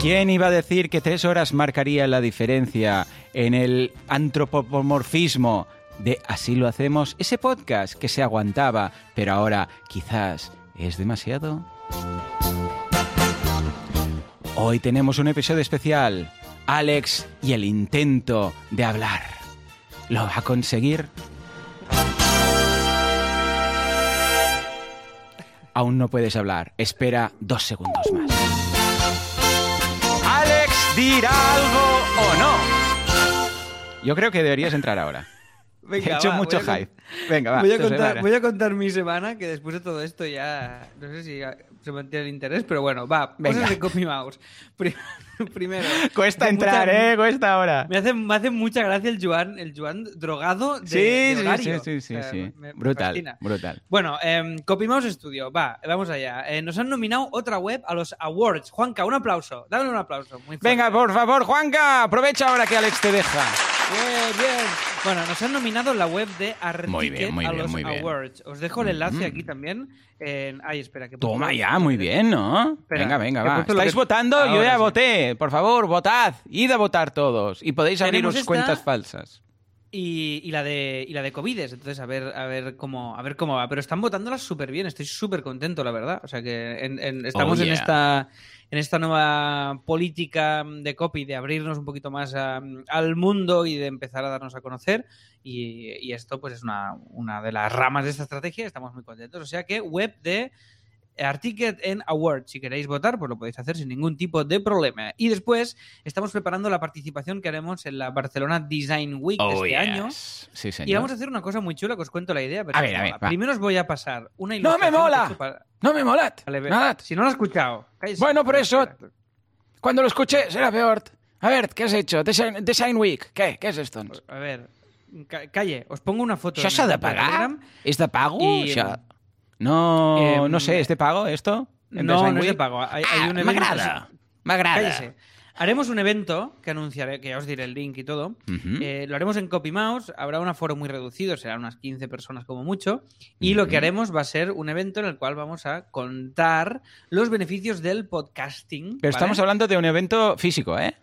¿Quién iba a decir que tres horas marcaría la diferencia en el antropomorfismo de Así lo hacemos? Ese podcast que se aguantaba, pero ahora quizás es demasiado. Hoy tenemos un episodio especial. Alex y el intento de hablar. ¿Lo va a conseguir? Aún no puedes hablar. Espera dos segundos más. Alex dirá algo o no. Yo creo que deberías entrar ahora. Venga, He hecho va, mucho voy a hype. Venga, va. voy, a contar, voy a contar mi semana, que después de todo esto ya no sé si ya se mantiene el interés, pero bueno, va, Venga. cosas de Copy Mouse. Pri- Primero. Cuesta entrar, mucha- ¿eh? Cuesta ahora. Me hace, me hace mucha gracia el Joan, el Joan drogado de, Sí, de sí, horario. sí, sí, sí, O sea, sí. me- me brutal, fascina. brutal. Bueno, eh, Copymouse Studio, va, vamos allá. Eh, nos han nominado otra web a los awards. Juanca, un aplauso. Dale un aplauso. Muy. Venga, por favor, Juanca, aprovecha ahora que Alex te deja. Bien, bien. Bueno, nos han nominado la web de Articket Muy bien, muy a bien, los muy bien. awards. Os dejo el enlace Mm. aquí también. En... Ay, espera, que Toma ya, muy bien, ¿no? Espera, venga, venga, va. ¿Estáis que- votando? Yo Ahora ya sí. voté. Por favor, votad. Id a votar todos. Y podéis abriros cuentas falsas. Y, y la de y la de Covides, entonces a ver a ver cómo a ver cómo va, pero están votándolas súper bien, estoy súper contento la verdad, o sea que en- en- estamos Oh, en esta en esta nueva política de copy de abrirnos un poquito más a- al mundo y de empezar a darnos a conocer. Y, y esto pues es una, una de las ramas de esta estrategia, estamos muy contentos, o sea que web de Articket en Awards. Si queréis votar, pues lo podéis hacer sin ningún tipo de problema. Y después estamos preparando la participación que haremos en la Barcelona Design Week de este año. Oh, Sí, señor. Y vamos a hacer una cosa muy chula que os cuento la idea. ver A ver, a ver, mola. Primero os voy a pasar una ¡No me ilustración mola! para- No me molat. Vale. Si no lo has escuchado, cállese. Bueno, por eso-. Cuando lo escuché será peor. A ver, ¿qué has hecho? Design, Design Week. ¿Qué? ¿Què és esto? A ver, ca- calle, os pongo una foto. En s'ha el de pagar? ¿Es de pago? Això- No, em, no sé, ¿es de pago esto? ¿En No, no es de pago. Hay, hay Ah, un evento. M'agrada. M'agrada. Cállese. Haremos un evento que anunciaré, que ya os diré el link y todo. Eh, lo haremos en Copy Mouse. Habrá un aforo muy reducido, serán unas 15 personas como mucho. Y lo que haremos va a ser un evento en el cual vamos a contar los beneficios del podcasting. Pero ¿vale? estamos hablando de un evento físico, ¿eh?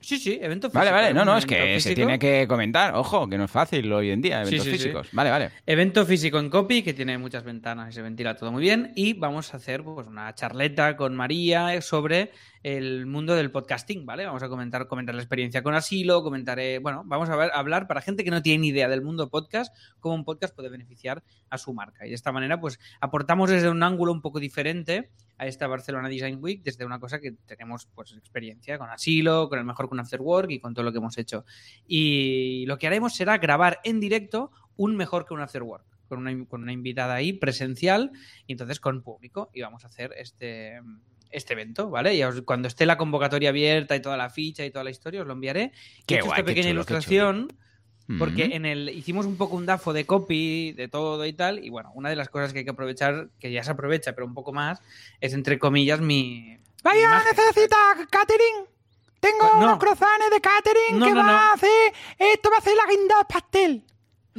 Sí, sí, evento físico. Vale, vale, no, no, es que se tiene que comentar. Ojo, que no es fácil hoy en día, eventos sí, sí. físicos. Vale, vale. Evento físico en Copy, que tiene muchas ventanas y se ventila todo muy bien. Y vamos a hacer pues, una charleta con María sobre el mundo del podcasting, ¿vale? Vamos a comentar, comentar la experiencia con Asilo, comentaré, bueno, vamos a hablar para gente que no tiene ni idea del mundo podcast, cómo un podcast puede beneficiar a su marca. Y de esta manera, pues, aportamos desde un ángulo un poco diferente a esta Barcelona Design Week, desde una cosa que tenemos, pues, experiencia con Asilo, con el mejor con After Work y con todo lo que hemos hecho. Y lo que haremos será grabar en directo un mejor que un After Work. Con una, con una invitada ahí presencial y entonces con público. Y vamos a hacer este, este evento, ¿vale? Y os- cuando esté la convocatoria abierta y toda la ficha y toda la historia, os lo enviaré. Qué He hecho guay, esta pequeña chulo, ilustración porque en el hicimos un poco un dafo de copy, de todo y tal. Y bueno, una de las cosas que hay que aprovechar, que ya se aprovecha, pero un poco más, es entre comillas mi. mi Vaya, imagen. necesita catering. Tengo Pues no. unos croissants de catering No, que no, va a hacer. Esto va a ser la guinda del pastel.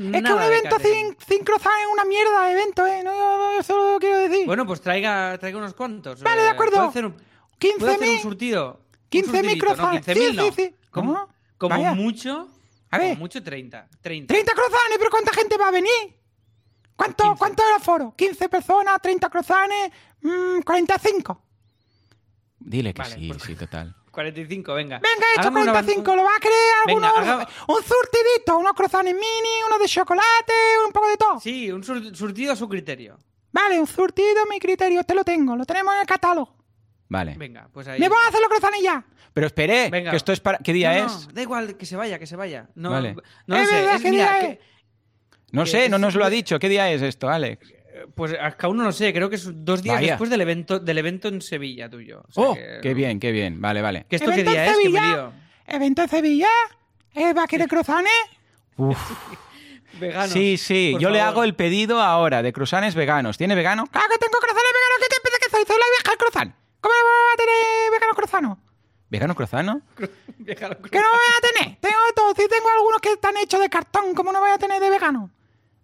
Es que un de evento sin, sin croissants es una mierda de evento, ¿eh? No, no, no, eso lo quiero decir. Bueno, pues traiga, traiga unos cuantos. Vale, de Eh, acuerdo. ¿puedo hacer un, ¿puedo hacer un 15.000 surtido? Un 15.000 surtidito, croissants. No, 15.000 Sí, no. sí, sí. Como, ¿Cómo? como Vaya. mucho. A ver. Como mucho 30. 30. 30 croissants, pero ¿cuánta gente va a venir? ¿Cuánto, 15. ¿Cuánto era el foro? 15 personas, 30 croissants, mm, 45. Dile que Vale, sí, pues- sí, total. 45, venga. Venga, he hecho Hagamos una 45. ban- ¿Lo va a querer Venga, algunos? haga- Un surtidito, unos croissants mini, unos de chocolate, un poco de todo. Sí, un sur- surtido a su criterio. Vale, un surtido, mi criterio, este lo tengo, lo tenemos en el catálogo. Vale. Venga, pues ahí. ¿Me voy a hacer los croissants ya? Pero espere, Venga. que esto es para... ¿Qué día No, no, es? da igual, que se vaya, que se vaya. No, Vale. no sé. verdad, es- ¿qué mira, día que- es? No que sé, no nos lo ha dicho. ¿Qué día es esto, Alex? Pues aún no lo sé, creo que es dos días Vaya. después del evento, del evento en Sevilla tuyo. O sea ¡Oh! que- ¡Qué bien, qué bien! Vale, vale. ¿Que esto qué ¿Evento en día es? Que me. ¿Evento en Sevilla? ¿Eh, ¿Va a querer croissants? Veganos, Sí, sí, yo le hago el pedido ahora de croissants veganos. ¿Tiene vegano? Claro que tengo croissants veganos. ¿Qué te piensa que soy? Soy la vieja del croissant. ¿Cómo no voy a tener vegano croissant? ¿Vegano? Déjalo ¿Qué no voy a tener? Tengo de todo. Si tengo algunos que están hechos de cartón, ¿cómo no voy a tener de vegano?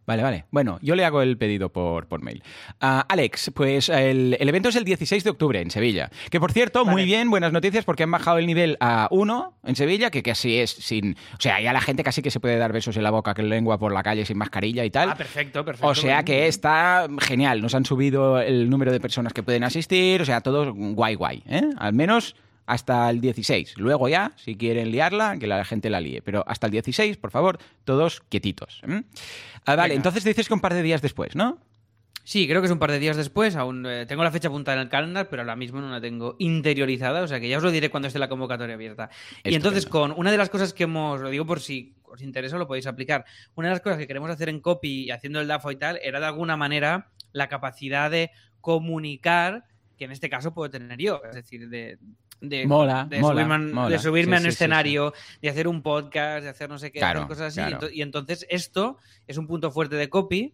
Vale, vale. Bueno, yo le hago el pedido por, por mail. Ah, Alex, pues el, el evento es el 16 de octubre en Sevilla. Que por cierto, muy bien, buenas noticias porque han bajado el nivel a 1 en Sevilla, que casi es sin. O sea, ya la gente casi que se puede dar besos en la boca que en lengua por la calle sin mascarilla y tal. Ah, perfecto, perfecto. O sea que está genial. Nos han subido el número de personas que pueden asistir. O sea, todo guay, guay. ¿eh? Al menos hasta el 16. Luego ya, si quieren liarla, que la gente la líe. Pero hasta el 16, por favor, todos quietitos. Ah, vale, Venga. entonces dices que un par de días después, ¿no? Sí, creo que es un par de días después. Aún eh, tengo la fecha apuntada en el calendar, pero ahora mismo no la tengo interiorizada. O sea que ya os lo diré cuando esté la convocatoria abierta. Y entonces, con una de las cosas que hemos, lo digo por si os interesa, lo podéis aplicar. Una de las cosas que queremos hacer en copy y haciendo el DAFO y tal, era de alguna manera la capacidad de comunicar, que en este caso puedo tener yo. Es decir, de. De Mola, de mola, subirme, a- mola. de subirme Sí, a un sí, sí, escenario, de hacer un podcast, de hacer no sé qué, Claro, cosas así. claro. Y ento- y entonces esto es un punto fuerte de copy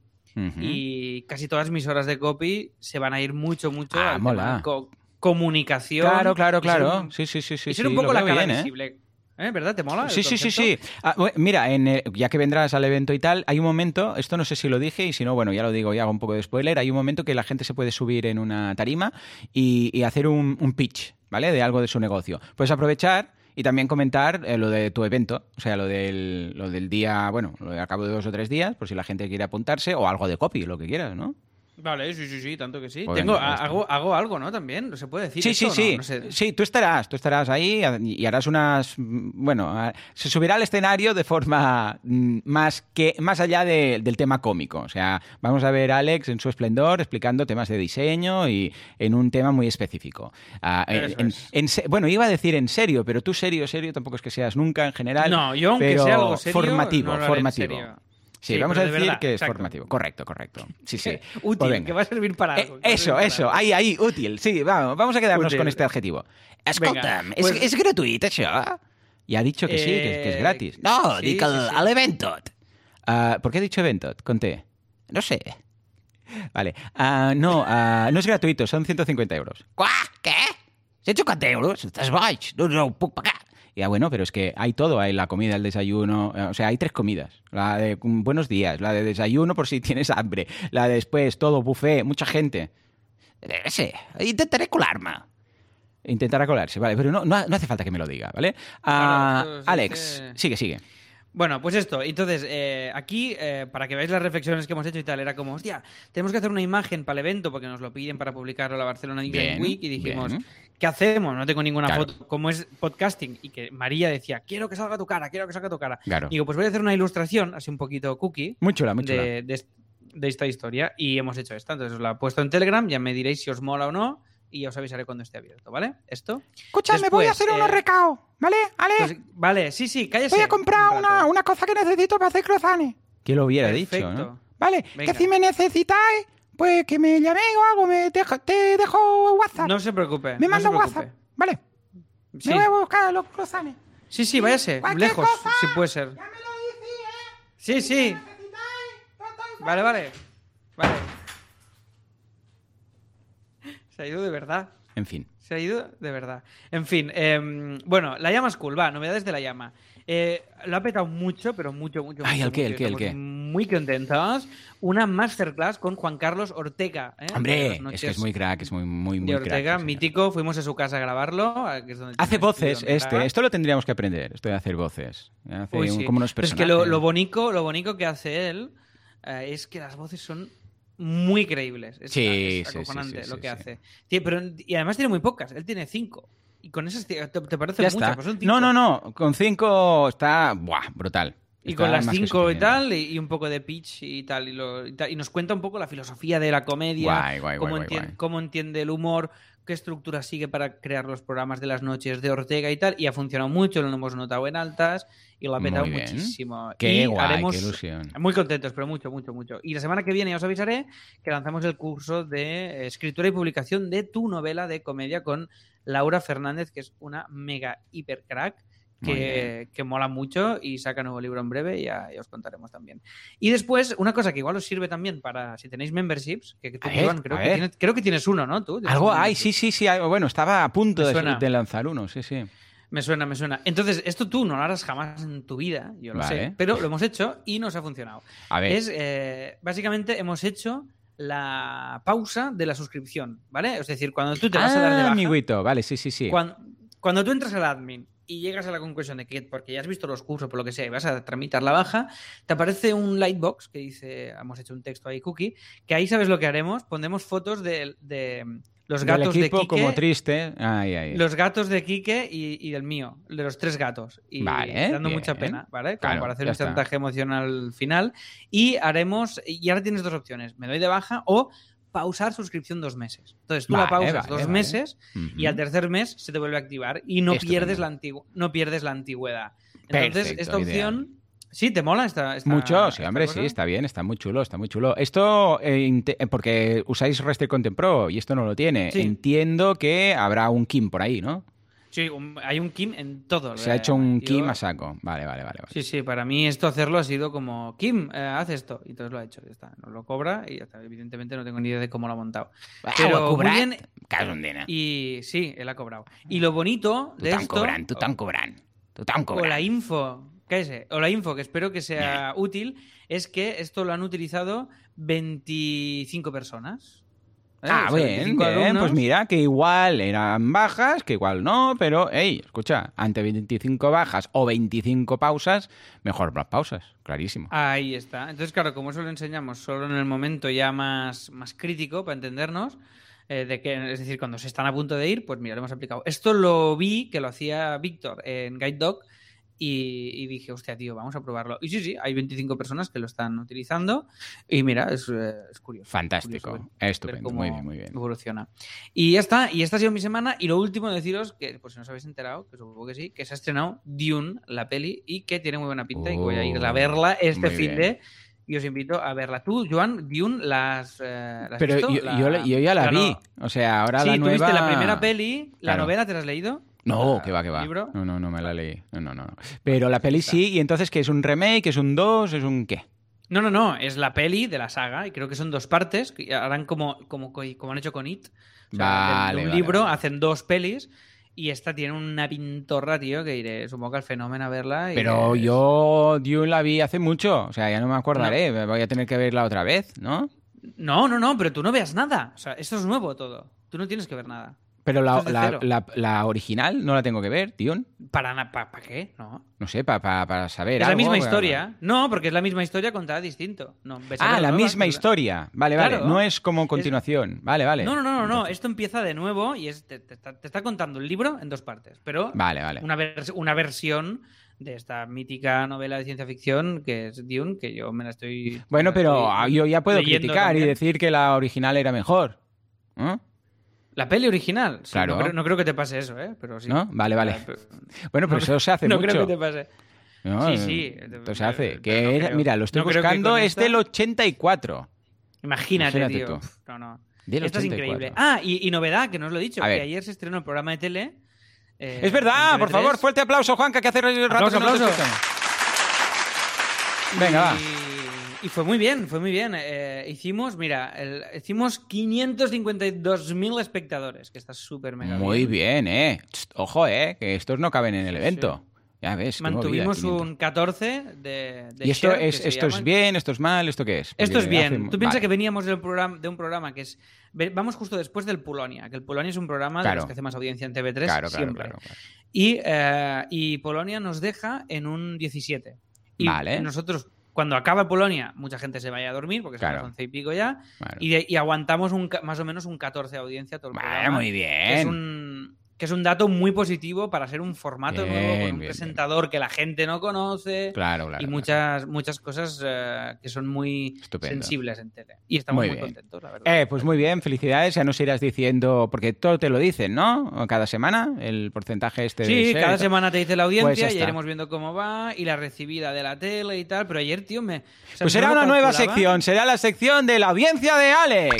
y casi todas mis horas de copy se van a ir mucho, mucho Ah, co- comunicación. Claro, claro, claro. un- Sí, sí, sí, sí. y ser un poco la cara bien, ¿eh? visible. ¿Eh? ¿Verdad? ¿Te mola? Sí, sí, sí, sí. Ah, mira, en, eh, ya que vendrás al evento y tal, hay un momento, esto no sé si lo dije y si no, bueno, ya lo digo y hago un poco de spoiler, hay un momento que la gente se puede subir en una tarima y, y hacer un, un pitch, ¿vale? De algo de su negocio. Puedes aprovechar y también comentar eh, lo de tu evento, o sea, lo del, lo del día, bueno, lo de a cabo de dos o tres días, por si la gente quiere apuntarse, o algo de copy, lo que quieras, ¿no? Vale, sí, sí, sí, tanto que sí. Pues Tengo, hago, hago algo, ¿no? También, ¿no se puede decir Sí, sí, esto sí. no? No sé. Sí, tú estarás, tú estarás ahí y harás unas. Bueno, se subirá al escenario de forma mm, más que más allá de- del tema cómico. O sea, vamos a ver a Alex en su esplendor explicando temas de diseño y en un tema muy específico. Ah, en- en- bueno, iba a decir en serio, pero tú serio, serio tampoco es que seas nunca en general. No, yo aunque pero sea algo serio, formativo, no lo haré en formativo. serio. Sí, Sí, vamos a pero de decir verdad, que es exacto. formativo. Correcto, correcto. Sí, sí. Útil, Pues que va a servir para Eh, algo. a eso, para eso, algo. ahí, ahí, útil. Sí, vamos, vamos a quedarnos Útil. con este adjetivo. Escolta'm, Venga, és, pues- és gratuït, això? Y ha dicho que sí, que, es- que Eh, gratis. No, Sí, dic sí, el- sí. a l'Eventot. Ah, ¿Por qué he dicho evento? Conté. No sé. Vale. Ah, no, ah, no es gratuito, son 150 euros. Què? 150 euros? Estàs boig? No, no ho puc pagar. Ya bueno, pero es que hay todo, hay la comida, el desayuno, eh, o sea, hay tres comidas. La de mm, buenos días, la de desayuno por si tienes hambre, la de después, todo, buffet, mucha gente. No sé, intentaré colar-me. Intentará colarse, vale, pero no, no, no hace falta que me lo diga, ¿vale? Ah, Alex, dice- sigue, sigue. Bueno, pues esto. Entonces, eh, aquí, eh, para que veáis las reflexiones que hemos hecho y tal, era como, hostia, tenemos que hacer una imagen para el evento porque nos lo piden para publicarlo a la Barcelona Design Week y dijimos, bien. ¿qué hacemos? No tengo ninguna Claro. foto. Como es podcasting y que María decía, quiero que salga tu cara, quiero que salga tu cara. Claro. Digo, pues voy a hacer una ilustración, así un poquito cookie, Muy chula, muy chula. de, de, de esta historia y hemos hecho esta. Entonces os la he puesto en Telegram, ya me diréis si os mola o no y os avisaré cuando esté abierto, ¿vale? Esto. Escúchame, voy a hacer unos eh, recaos, ¿vale? Ale, Pues, vale, sí, sí, cállese. voy a comprar un una, una cosa que necesito para hacer croissants. Que lo hubiera Perfecto. dicho, ¿no? ¿Vale? Venga. Que si me necesitáis, pues que me llaméis o algo, me dejo- te dejo WhatsApp. No se preocupe. me no manda se WhatsApp. ¿vale? Sí. Me voy a buscar los croissants. Sí, sí, váyase, lejos, cosa, si puede ser. Ya me lo decís, ¿eh? Sí, sí, Necesitáis, yo estoy vale, vale. Vale. Se ha ido de verdad. En fin. Se ha ido de verdad. En fin, em, bueno, la llama School, va, novedades de la llama. Eh, lo ha petado mucho, pero mucho, mucho, Ay, mucho. ¿el qué, el qué, el qué? Muy contentos. Una masterclass con Juan Carlos Ortega. ¿eh? Hombre, es que es muy crack, es muy, muy, muy de crack. Ortega, señor. mítico. Fuimos a su casa a grabarlo. a- que es donde Hace voces este, esto lo tendríamos que aprender, esto de hacer voces. Hace Uy, un- sí. como unos Pero es personajes. que lo, lo bonito, lo bonito que hace él eh, es que las voces son muy creíbles. Es, Sí, es sí, sí, lo que hace. Pero, y además tiene muy pocas. Él tiene cinco. Y con esas te, te parece muchas, pues son cinco. No, no, no, con cinco está buah, brutal. Y Está con las cinco y tal, y, y un poco de pitch y tal y, lo- y tal, y nos cuenta un poco la filosofía de la comedia, Guay, guay, cómo, guay. cómo entiende el humor, qué estructura sigue para crear los programas de las noches de Ortega y tal, y ha funcionado mucho, lo hemos notado en altas y lo ha petado muchísimo. Qué y guay, haremos- qué ilusión. Muy contentos, pero mucho, mucho, mucho. Y la semana que viene ya os avisaré que lanzamos el curso de escritura y publicación de tu novela de comedia con Laura Fernández, que es una mega hiper crack que, que mola mucho y saca nuevo libro en breve y ya, ya os contaremos también. Y después, una cosa que igual os sirve también para si tenéis memberships, que, tú, ver, creo, que tienes, creo que tienes uno, ¿no? ¿Tú? ¿Tienes Algo membership? sí, sí, sí. algo- Bueno, estaba a punto de, lanzar uno, sí, sí. Me suena, me suena. Entonces, esto tú no lo harás jamás en tu vida, yo lo Vale. sé, pero lo hemos hecho y nos ha funcionado. A ver. Es, eh, básicamente, hemos hecho la pausa de la suscripción, ¿vale? Es decir, cuando tú te vas a dar de Ah, baja, amiguito, vale, sí, sí, sí. cuando, cuando tú entras al admin y llegas a la conclusión de que, porque ya has visto los cursos, por lo que sea, y vas a tramitar la baja, te aparece un lightbox que dice, hemos hecho un texto ahí, cookie, que ahí sabes lo que haremos, pondremos fotos de, de los Del gatos de equipo Quique, como triste. Ay, ay. los gatos de Quique y, y del mío, de los tres gatos. Y Vale, dando bien. mucha pena, ¿vale? Como Claro, para hacer un chantaje emocional final. Y haremos, y ahora tienes dos opciones, me doy de baja o pausar suscripción dos meses. Entonces tú la Vale, pausas vale, dos vale. meses y al tercer mes se te vuelve a activar y no pierdes la antigu- no pierdes la antigüedad. Entonces, Perfecto, esta ideal. opción Sí, te mola esta, esta- Mucho, sí, hombre, cosa? sí, está bien, está muy chulo, está muy chulo. Esto, eh, eh, porque usáis Raster Content Pro y esto no lo tiene. Sí. Entiendo que habrá un Kim por ahí, ¿no? Sí, un- hay un Kim en todo. Se ha eh, hecho un yo- Kim a saco. Vale, vale, vale. vale. Sí, sí, para mí esto hacerlo ha sido como, Kim, eh, haz esto. Y entonces lo ha hecho, ya está. Nos lo cobra y ya está. Evidentemente no tengo ni idea de cómo lo ha montado. Ah, Pero muy bien. Dena. Y sí, él ha cobrado. Y lo bonito de esto... cobrant, tothom cobrant. Tothom o la info, cállese, o la info que espero que sea útil, es que esto lo han utilizado 25 personas. ¿Eh? Ah, O sea, bien, 25 bien. alumnos. Pues mira, que igual eran bajas, que igual no, pero, hey, escucha, ante 25 bajas o 25 pausas, mejor las pausas, clarísimo. Ahí está. Entonces, claro, como eso lo enseñamos solo en el momento ya más, más crítico para entendernos, eh, de que, es decir, cuando se están a punto de ir, pues mira, lo hemos aplicado. Esto lo vi que lo hacía Víctor en Guide Dog y, y dije, hostia, tío, vamos a probarlo. Y sí, sí, hay 25 personas que lo están utilizando y mira, es, eh, es curioso. Fantástico, curioso ver- ver estupendo, cómo muy bien, muy bien. Evoluciona. Y ya está, y esta ha sido mi semana. Y lo último, deciros que, por si no os habéis enterado, que supongo que sí, que se ha estrenado Dune, la peli, y que tiene muy buena pinta y que voy a ir a Oh, verla este fin de. Y os invito a verla. Tú, Joan, Dune, las. eh, ¿la has Pero visto? yo, La- yo yo ya la, no- vi. O sea, ahora sí, la nueva... viste la primera peli, la Claro. novela, ¿te la has leído? No, La- que va, que va. el libro. No, no, no me la leí. No, no, no. Pero la peli sí, y entonces, ¿qué es un remake? ¿Es un 2? ¿Es un qué? No, no, no, es la peli de la saga y creo que son dos partes, que harán como, como, como han hecho con It. O sea, Vale, de un vale, libro vale. hacen dos pelis y esta tiene una pintorra, tío, que iré, supongo que al fenómeno a verla. y Pero es- yo Dune la vi hace mucho. O sea, ya no me acordaré. Voy a tener que verla otra vez, ¿no? No, no, no, pero tú no veas nada. O sea, esto es nuevo todo. Tú no tienes que ver nada. Pero la, original no la tengo que ver, Dune. ¿Para na- pa- pa qué? No. No sé, para saber Es la misma para- historia. No, porque es la misma historia contada distinto. No, Ah, la nueva, misma historia. Vale, vale. No es como continuación. Vale, vale. No, no, no, no, Esto empieza de nuevo y es, te, te está, te está contando el libro en dos partes. Pero Vale, vale. una, vers- una versión de esta mítica novela de ciencia ficción que es Dune, que yo me la estoy. Bueno, pero estoy ah, yo ya puedo criticar y decir que la original era mejor. ¿No? La peli original. Sí, Claro. No creo, no creo que te pase eso, ¿eh? Pero sí. ¿No? Vale, vale. Pero- Bueno, pero eso se hace no mucho. creo que te pase. No, Sí, sí. Esto se hace. Que no era- mira, lo estoy No buscando. Es del 84. Imagínate, Imagínate tío. tú. No, no. Del Esta es 84. increíble. Ah, y, y novedad, que no os lo he dicho, A que ver. ayer se estrenó el programa de tele. eh, Es verdad, por TV3. favor, fuerte aplauso, Juanca, que hace rato Aplauso, que no aplauso. Venga, va. Y, fue muy bien, fue muy bien. Eh, hicimos, mira, el- hicimos 552.000 espectadores, que está súper mega Muy bien, eh. Ojo, eh, que estos no caben en el evento. Ya ves, movida, Mantuvimos 500. un 14 de, de ¿Y esto share, es, esto es bien, esto es mal, esto qué es? Esto es bien. hace- Tú piensas vale. que veníamos del programa, de un programa que es. Vamos justo después del Polonia, que el Polonia es un programa de los que hace más audiencia en TV3 Claro, claro, siempre. claro, claro. Y, eh, y Polonia nos deja en un 17. Y Vale. nosotros, cuando acaba Polonia, mucha gente se vaya a dormir porque son Claro. las 11 y pico ya. Claro. Y, de- y aguantamos un, más o menos un 14 de audiencia todo el Vale, programa. muy Que es, bien. un, que es un dato muy positivo para ser un formato Bien, nuevo, con un bien, bien. presentador que la gente no conoce. Claro, claro. y claro. muchas, muchas cosas eh, que son muy Estupendo. sensibles en tele. Y estamos Muy contentos, la verdad. Eh, pues muy bien, felicidades. Ya nos irás diciendo, porque todo te lo dicen, ¿no? Cada semana, el porcentaje este de Sí, y cada semana te dice la Pues audiencia y está. iremos viendo cómo va y la recibida de la tele y tal. Pero ayer, tío, me. o sea, Pues será una nueva sección, será la sección de la audiencia de Alex.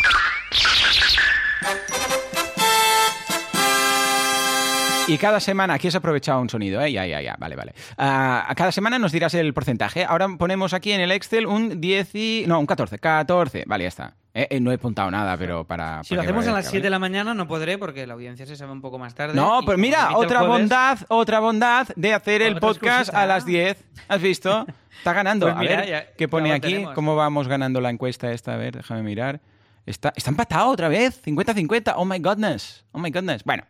Y cada semana, aquí has aprovechado un sonido, ¿eh? Ya, ya, ya, vale, vale. A cada semana nos dirás el porcentaje. Ahora ponemos aquí en el Excel un 10 y... No, un 14, 14. Vale, ya está. Eh, eh, no he apuntado nada, pero para... Si lo hacemos a las 7 de la mañana no podré porque la audiencia se sabe un poco más tarde. No, pues mira, otra bondad, otra bondad de hacer el podcast excusita. a las 10. ¿Has visto? Está ganando. Pues mira, a ver, ya- ¿qué pone aquí? tenemos. ¿Cómo vamos ganando la encuesta esta? A ver, déjame mirar. Está, está empatado otra vez, 50-50. Oh my goodness, oh my goodness. Bueno,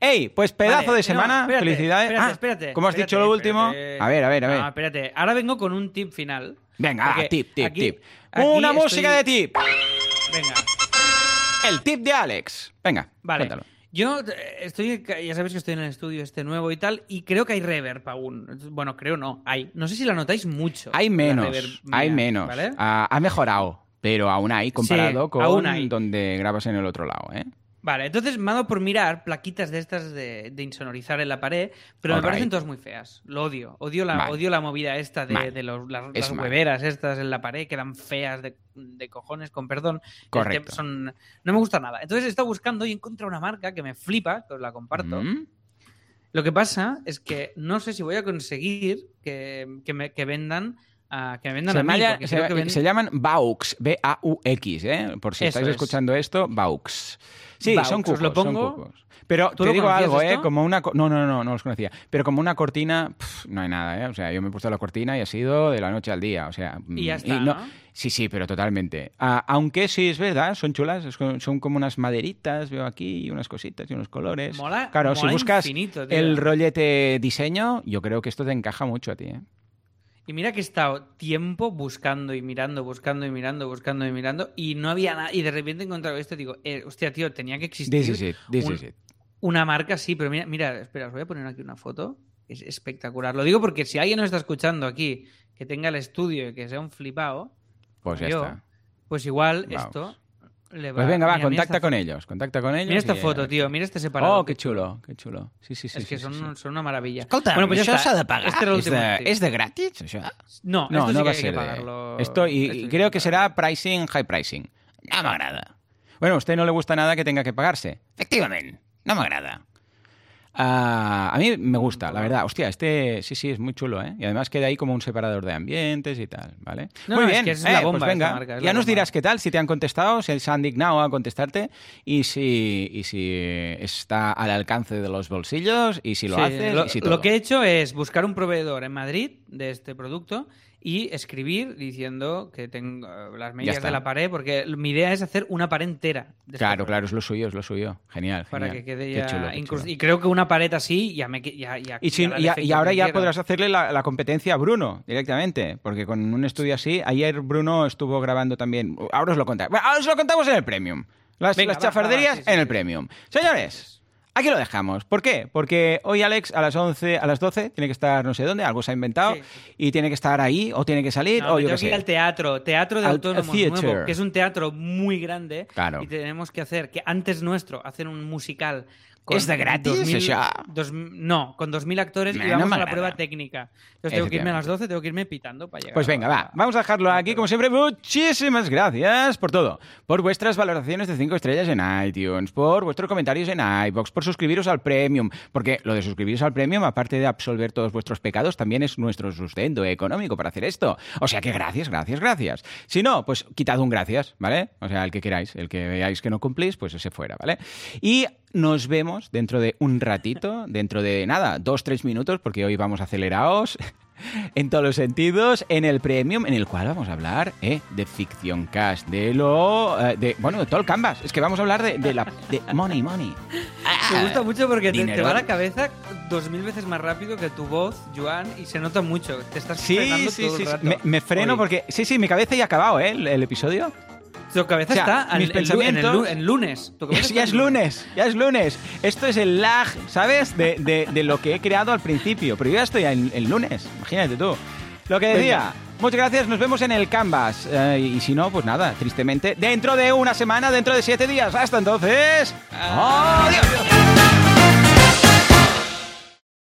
hey, pues pedazo Vale, de no, semana, espérate, felicidades. Espérate, Ah, espérate. ¿Cómo has dicho lo último? A ver, a ver, a ver. No, espérate. Ahora vengo con un tip final. Venga, tip, tip, aquí- tip. aquí Una estoy- música de tip. Venga. El tip de Alex. Venga, Vale. cuéntalo. Yo eh, estoy, ya sabéis que estoy en el estudio este nuevo y tal, y creo que hay reverb aún. Bueno, creo no, hay. No sé si la notáis mucho. Hay menos, reverb hay menos. ¿vale? Ha mejorado, pero aún hay comparado Sí, con aún donde grabas en el otro lado, ¿eh? Vale, entonces me ha dado por mirar plaquitas de estas de, de insonorizar en la pared, pero me parecen todas muy feas. Lo odio. Odio la, odio la movida esta de, Vale. de los- las, Es las mal. hueveras estas en la pared, quedan feas de, cojones, con perdón. Correcto. son, no me gusta nada. Entonces he estado buscando y he encontrado una marca que me flipa, que os la comparto. Mm. Lo que pasa es que no sé si voy a conseguir que, que me que vendan, que me vendan Se, a mí, llama- porque se- creo que ven- se llaman Baux, B-A-U-X, ¿eh? Por si Eso estáis es. escuchando esto, Baux. Sí, Baux, son os cucos, lo son pongo. cucos. Pero ¿Tú te digo algo, ¿eh? Como una... No, no, no, no los conocía. Pero como una cortina, pf, no hay nada, ¿eh? O sea, yo me he puesto la cortina y ha sido de la noche al día, o sea... Y ya mm, está, no- ¿no? Sí, sí, pero totalmente. Ah, aunque sí, es verdad, son chulas, son como unas maderitas, veo aquí, unas cositas y unos colores. Mola- claro, si mola buscas infinito, tío. el rollete diseño, yo creo que esto te encaja mucho a ti, ¿eh? Y mira que he estado tiempo buscando y mirando, buscando y mirando, buscando y mirando, y no había nada. Y de repente he encontrado esto y digo, eh, hostia, tío, tenía que existir This is it, this un- is it. una marca, sí, pero mira, mira, espera, os voy a poner aquí una foto. Es espectacular. Lo digo porque si alguien nos está escuchando aquí que tenga el estudio y que sea un flipado, Pues ya yo, está. pues igual Vamos. esto le va. Pues venga, va, Mira, contacta con ellos, contacta con ellos. Mira esta y, eh, foto, tío, mira este separado. Oh, qué chulo, qué chulo. Sí, sí, sí. es que sí, son, sí, son una maravilla. Escolta, bueno, pues ya está. s'ha de pagar? Este último de, és de gratis? No, No, esto sí no va a que ser pagarlo. Esto, y, Esto y creo que será pricing, high pricing. No m'agrada. Bueno, a usted no le gusta nada que tenga que pagarse. Efectivament, no m'agrada. Ah, a mí me gusta, la verdad. Hostia, este sí, sí, es muy chulo, ¿eh? Y además queda ahí como un separador de ambientes y tal, ¿vale? No, muy no, es bien, que es eh, la bomba pues venga. esta marca, es ya la nos bomba. dirás qué tal, si te han contestado, si se han dignado a contestarte y si, y si está al alcance de los bolsillos y si lo Sí, haces lo, y si lo que he hecho es buscar un proveedor en Madrid de este producto y escribir diciendo que tengo eh, las medias está. de la pared, porque mi idea es hacer una pared entera. este Claro, claro, es lo suyo, es lo suyo. Genial, Para genial. que quede Qué ya. chulo, qué chulo. y creo que una pared así ya me. Ya, ya- Y, sin- ya ahora ya quiero. podrás hacerle la, la competencia a Bruno directamente, porque con un estudio así, ayer Bruno estuvo grabando también. Ahora os lo contamos. Bueno, ahora os lo contamos en el Premium. Las, Venga, las chafarderías va, va, sí, sí, en el sí. Premium. Señores, aquí lo dejamos. ¿Por qué? Porque hoy Alex a las 11, a las 12 tiene que estar no sé dónde, algo se ha inventado, Sí. y tiene que estar ahí o tiene que salir No, o yo tengo que ir al teatro, teatro de theater. nuevo, que es un teatro muy grande Claro. y tenemos que hacer que antes nuestro hacer un musical ¿Es de gratis, 2000 això? dos- no, con 2.000 actores No, y vamos a la prueba técnica. Entonces tengo que irme a las Efectivamente. 12, tengo que irme pitando para llegar. Pues venga, a- va. Vamos a dejarlo aquí, como siempre. Muchísimas gracias por todo. Por vuestras valoraciones de 5 estrellas en iTunes, por vuestros comentarios en iBox, por suscribiros al Premium. Porque lo de suscribiros al Premium, aparte de absolver todos vuestros pecados, también es nuestro sustento económico para hacer esto. O sea que gracias, gracias, gracias. Si no, pues quitad un gracias, ¿vale? O sea, el que queráis. El que veáis que no cumplís, pues ese fuera, ¿vale? Y nos vemos dentro de un ratito, dentro de nada, dos, tres minutos, porque hoy vamos acelerados en todos los sentidos, en el Premium, en el cual vamos a hablar eh, de Ficción Cast, de lo. eh, de, bueno, de todo el canvas. Es que vamos a hablar de, de la. de Money, Money. Me gusta mucho porque te, te va la cabeza dos mil veces más rápido que tu voz, Joan, y se nota mucho. Te estás Sí, frenando sí, todo sí. el sí. rato. Me, me freno porque. Sí, sí, mi cabeza ya ha acabado, ¿eh? El, el episodio. Tu cabeza o sea, está mis en, en el pensamientos- lunes. Tu cabeza Ya, es lunes, ya es lunes. Esto es el lag, ¿sabes? De, de- de lo que he creado al principio. Pero yo ya estoy en lunes, imagínate tú. Lo que decía, muchas gracias, nos vemos en el Canvas. Eh, y si no, pues nada, tristemente, dentro de una semana, dentro de siete días. Hasta entonces, adiós.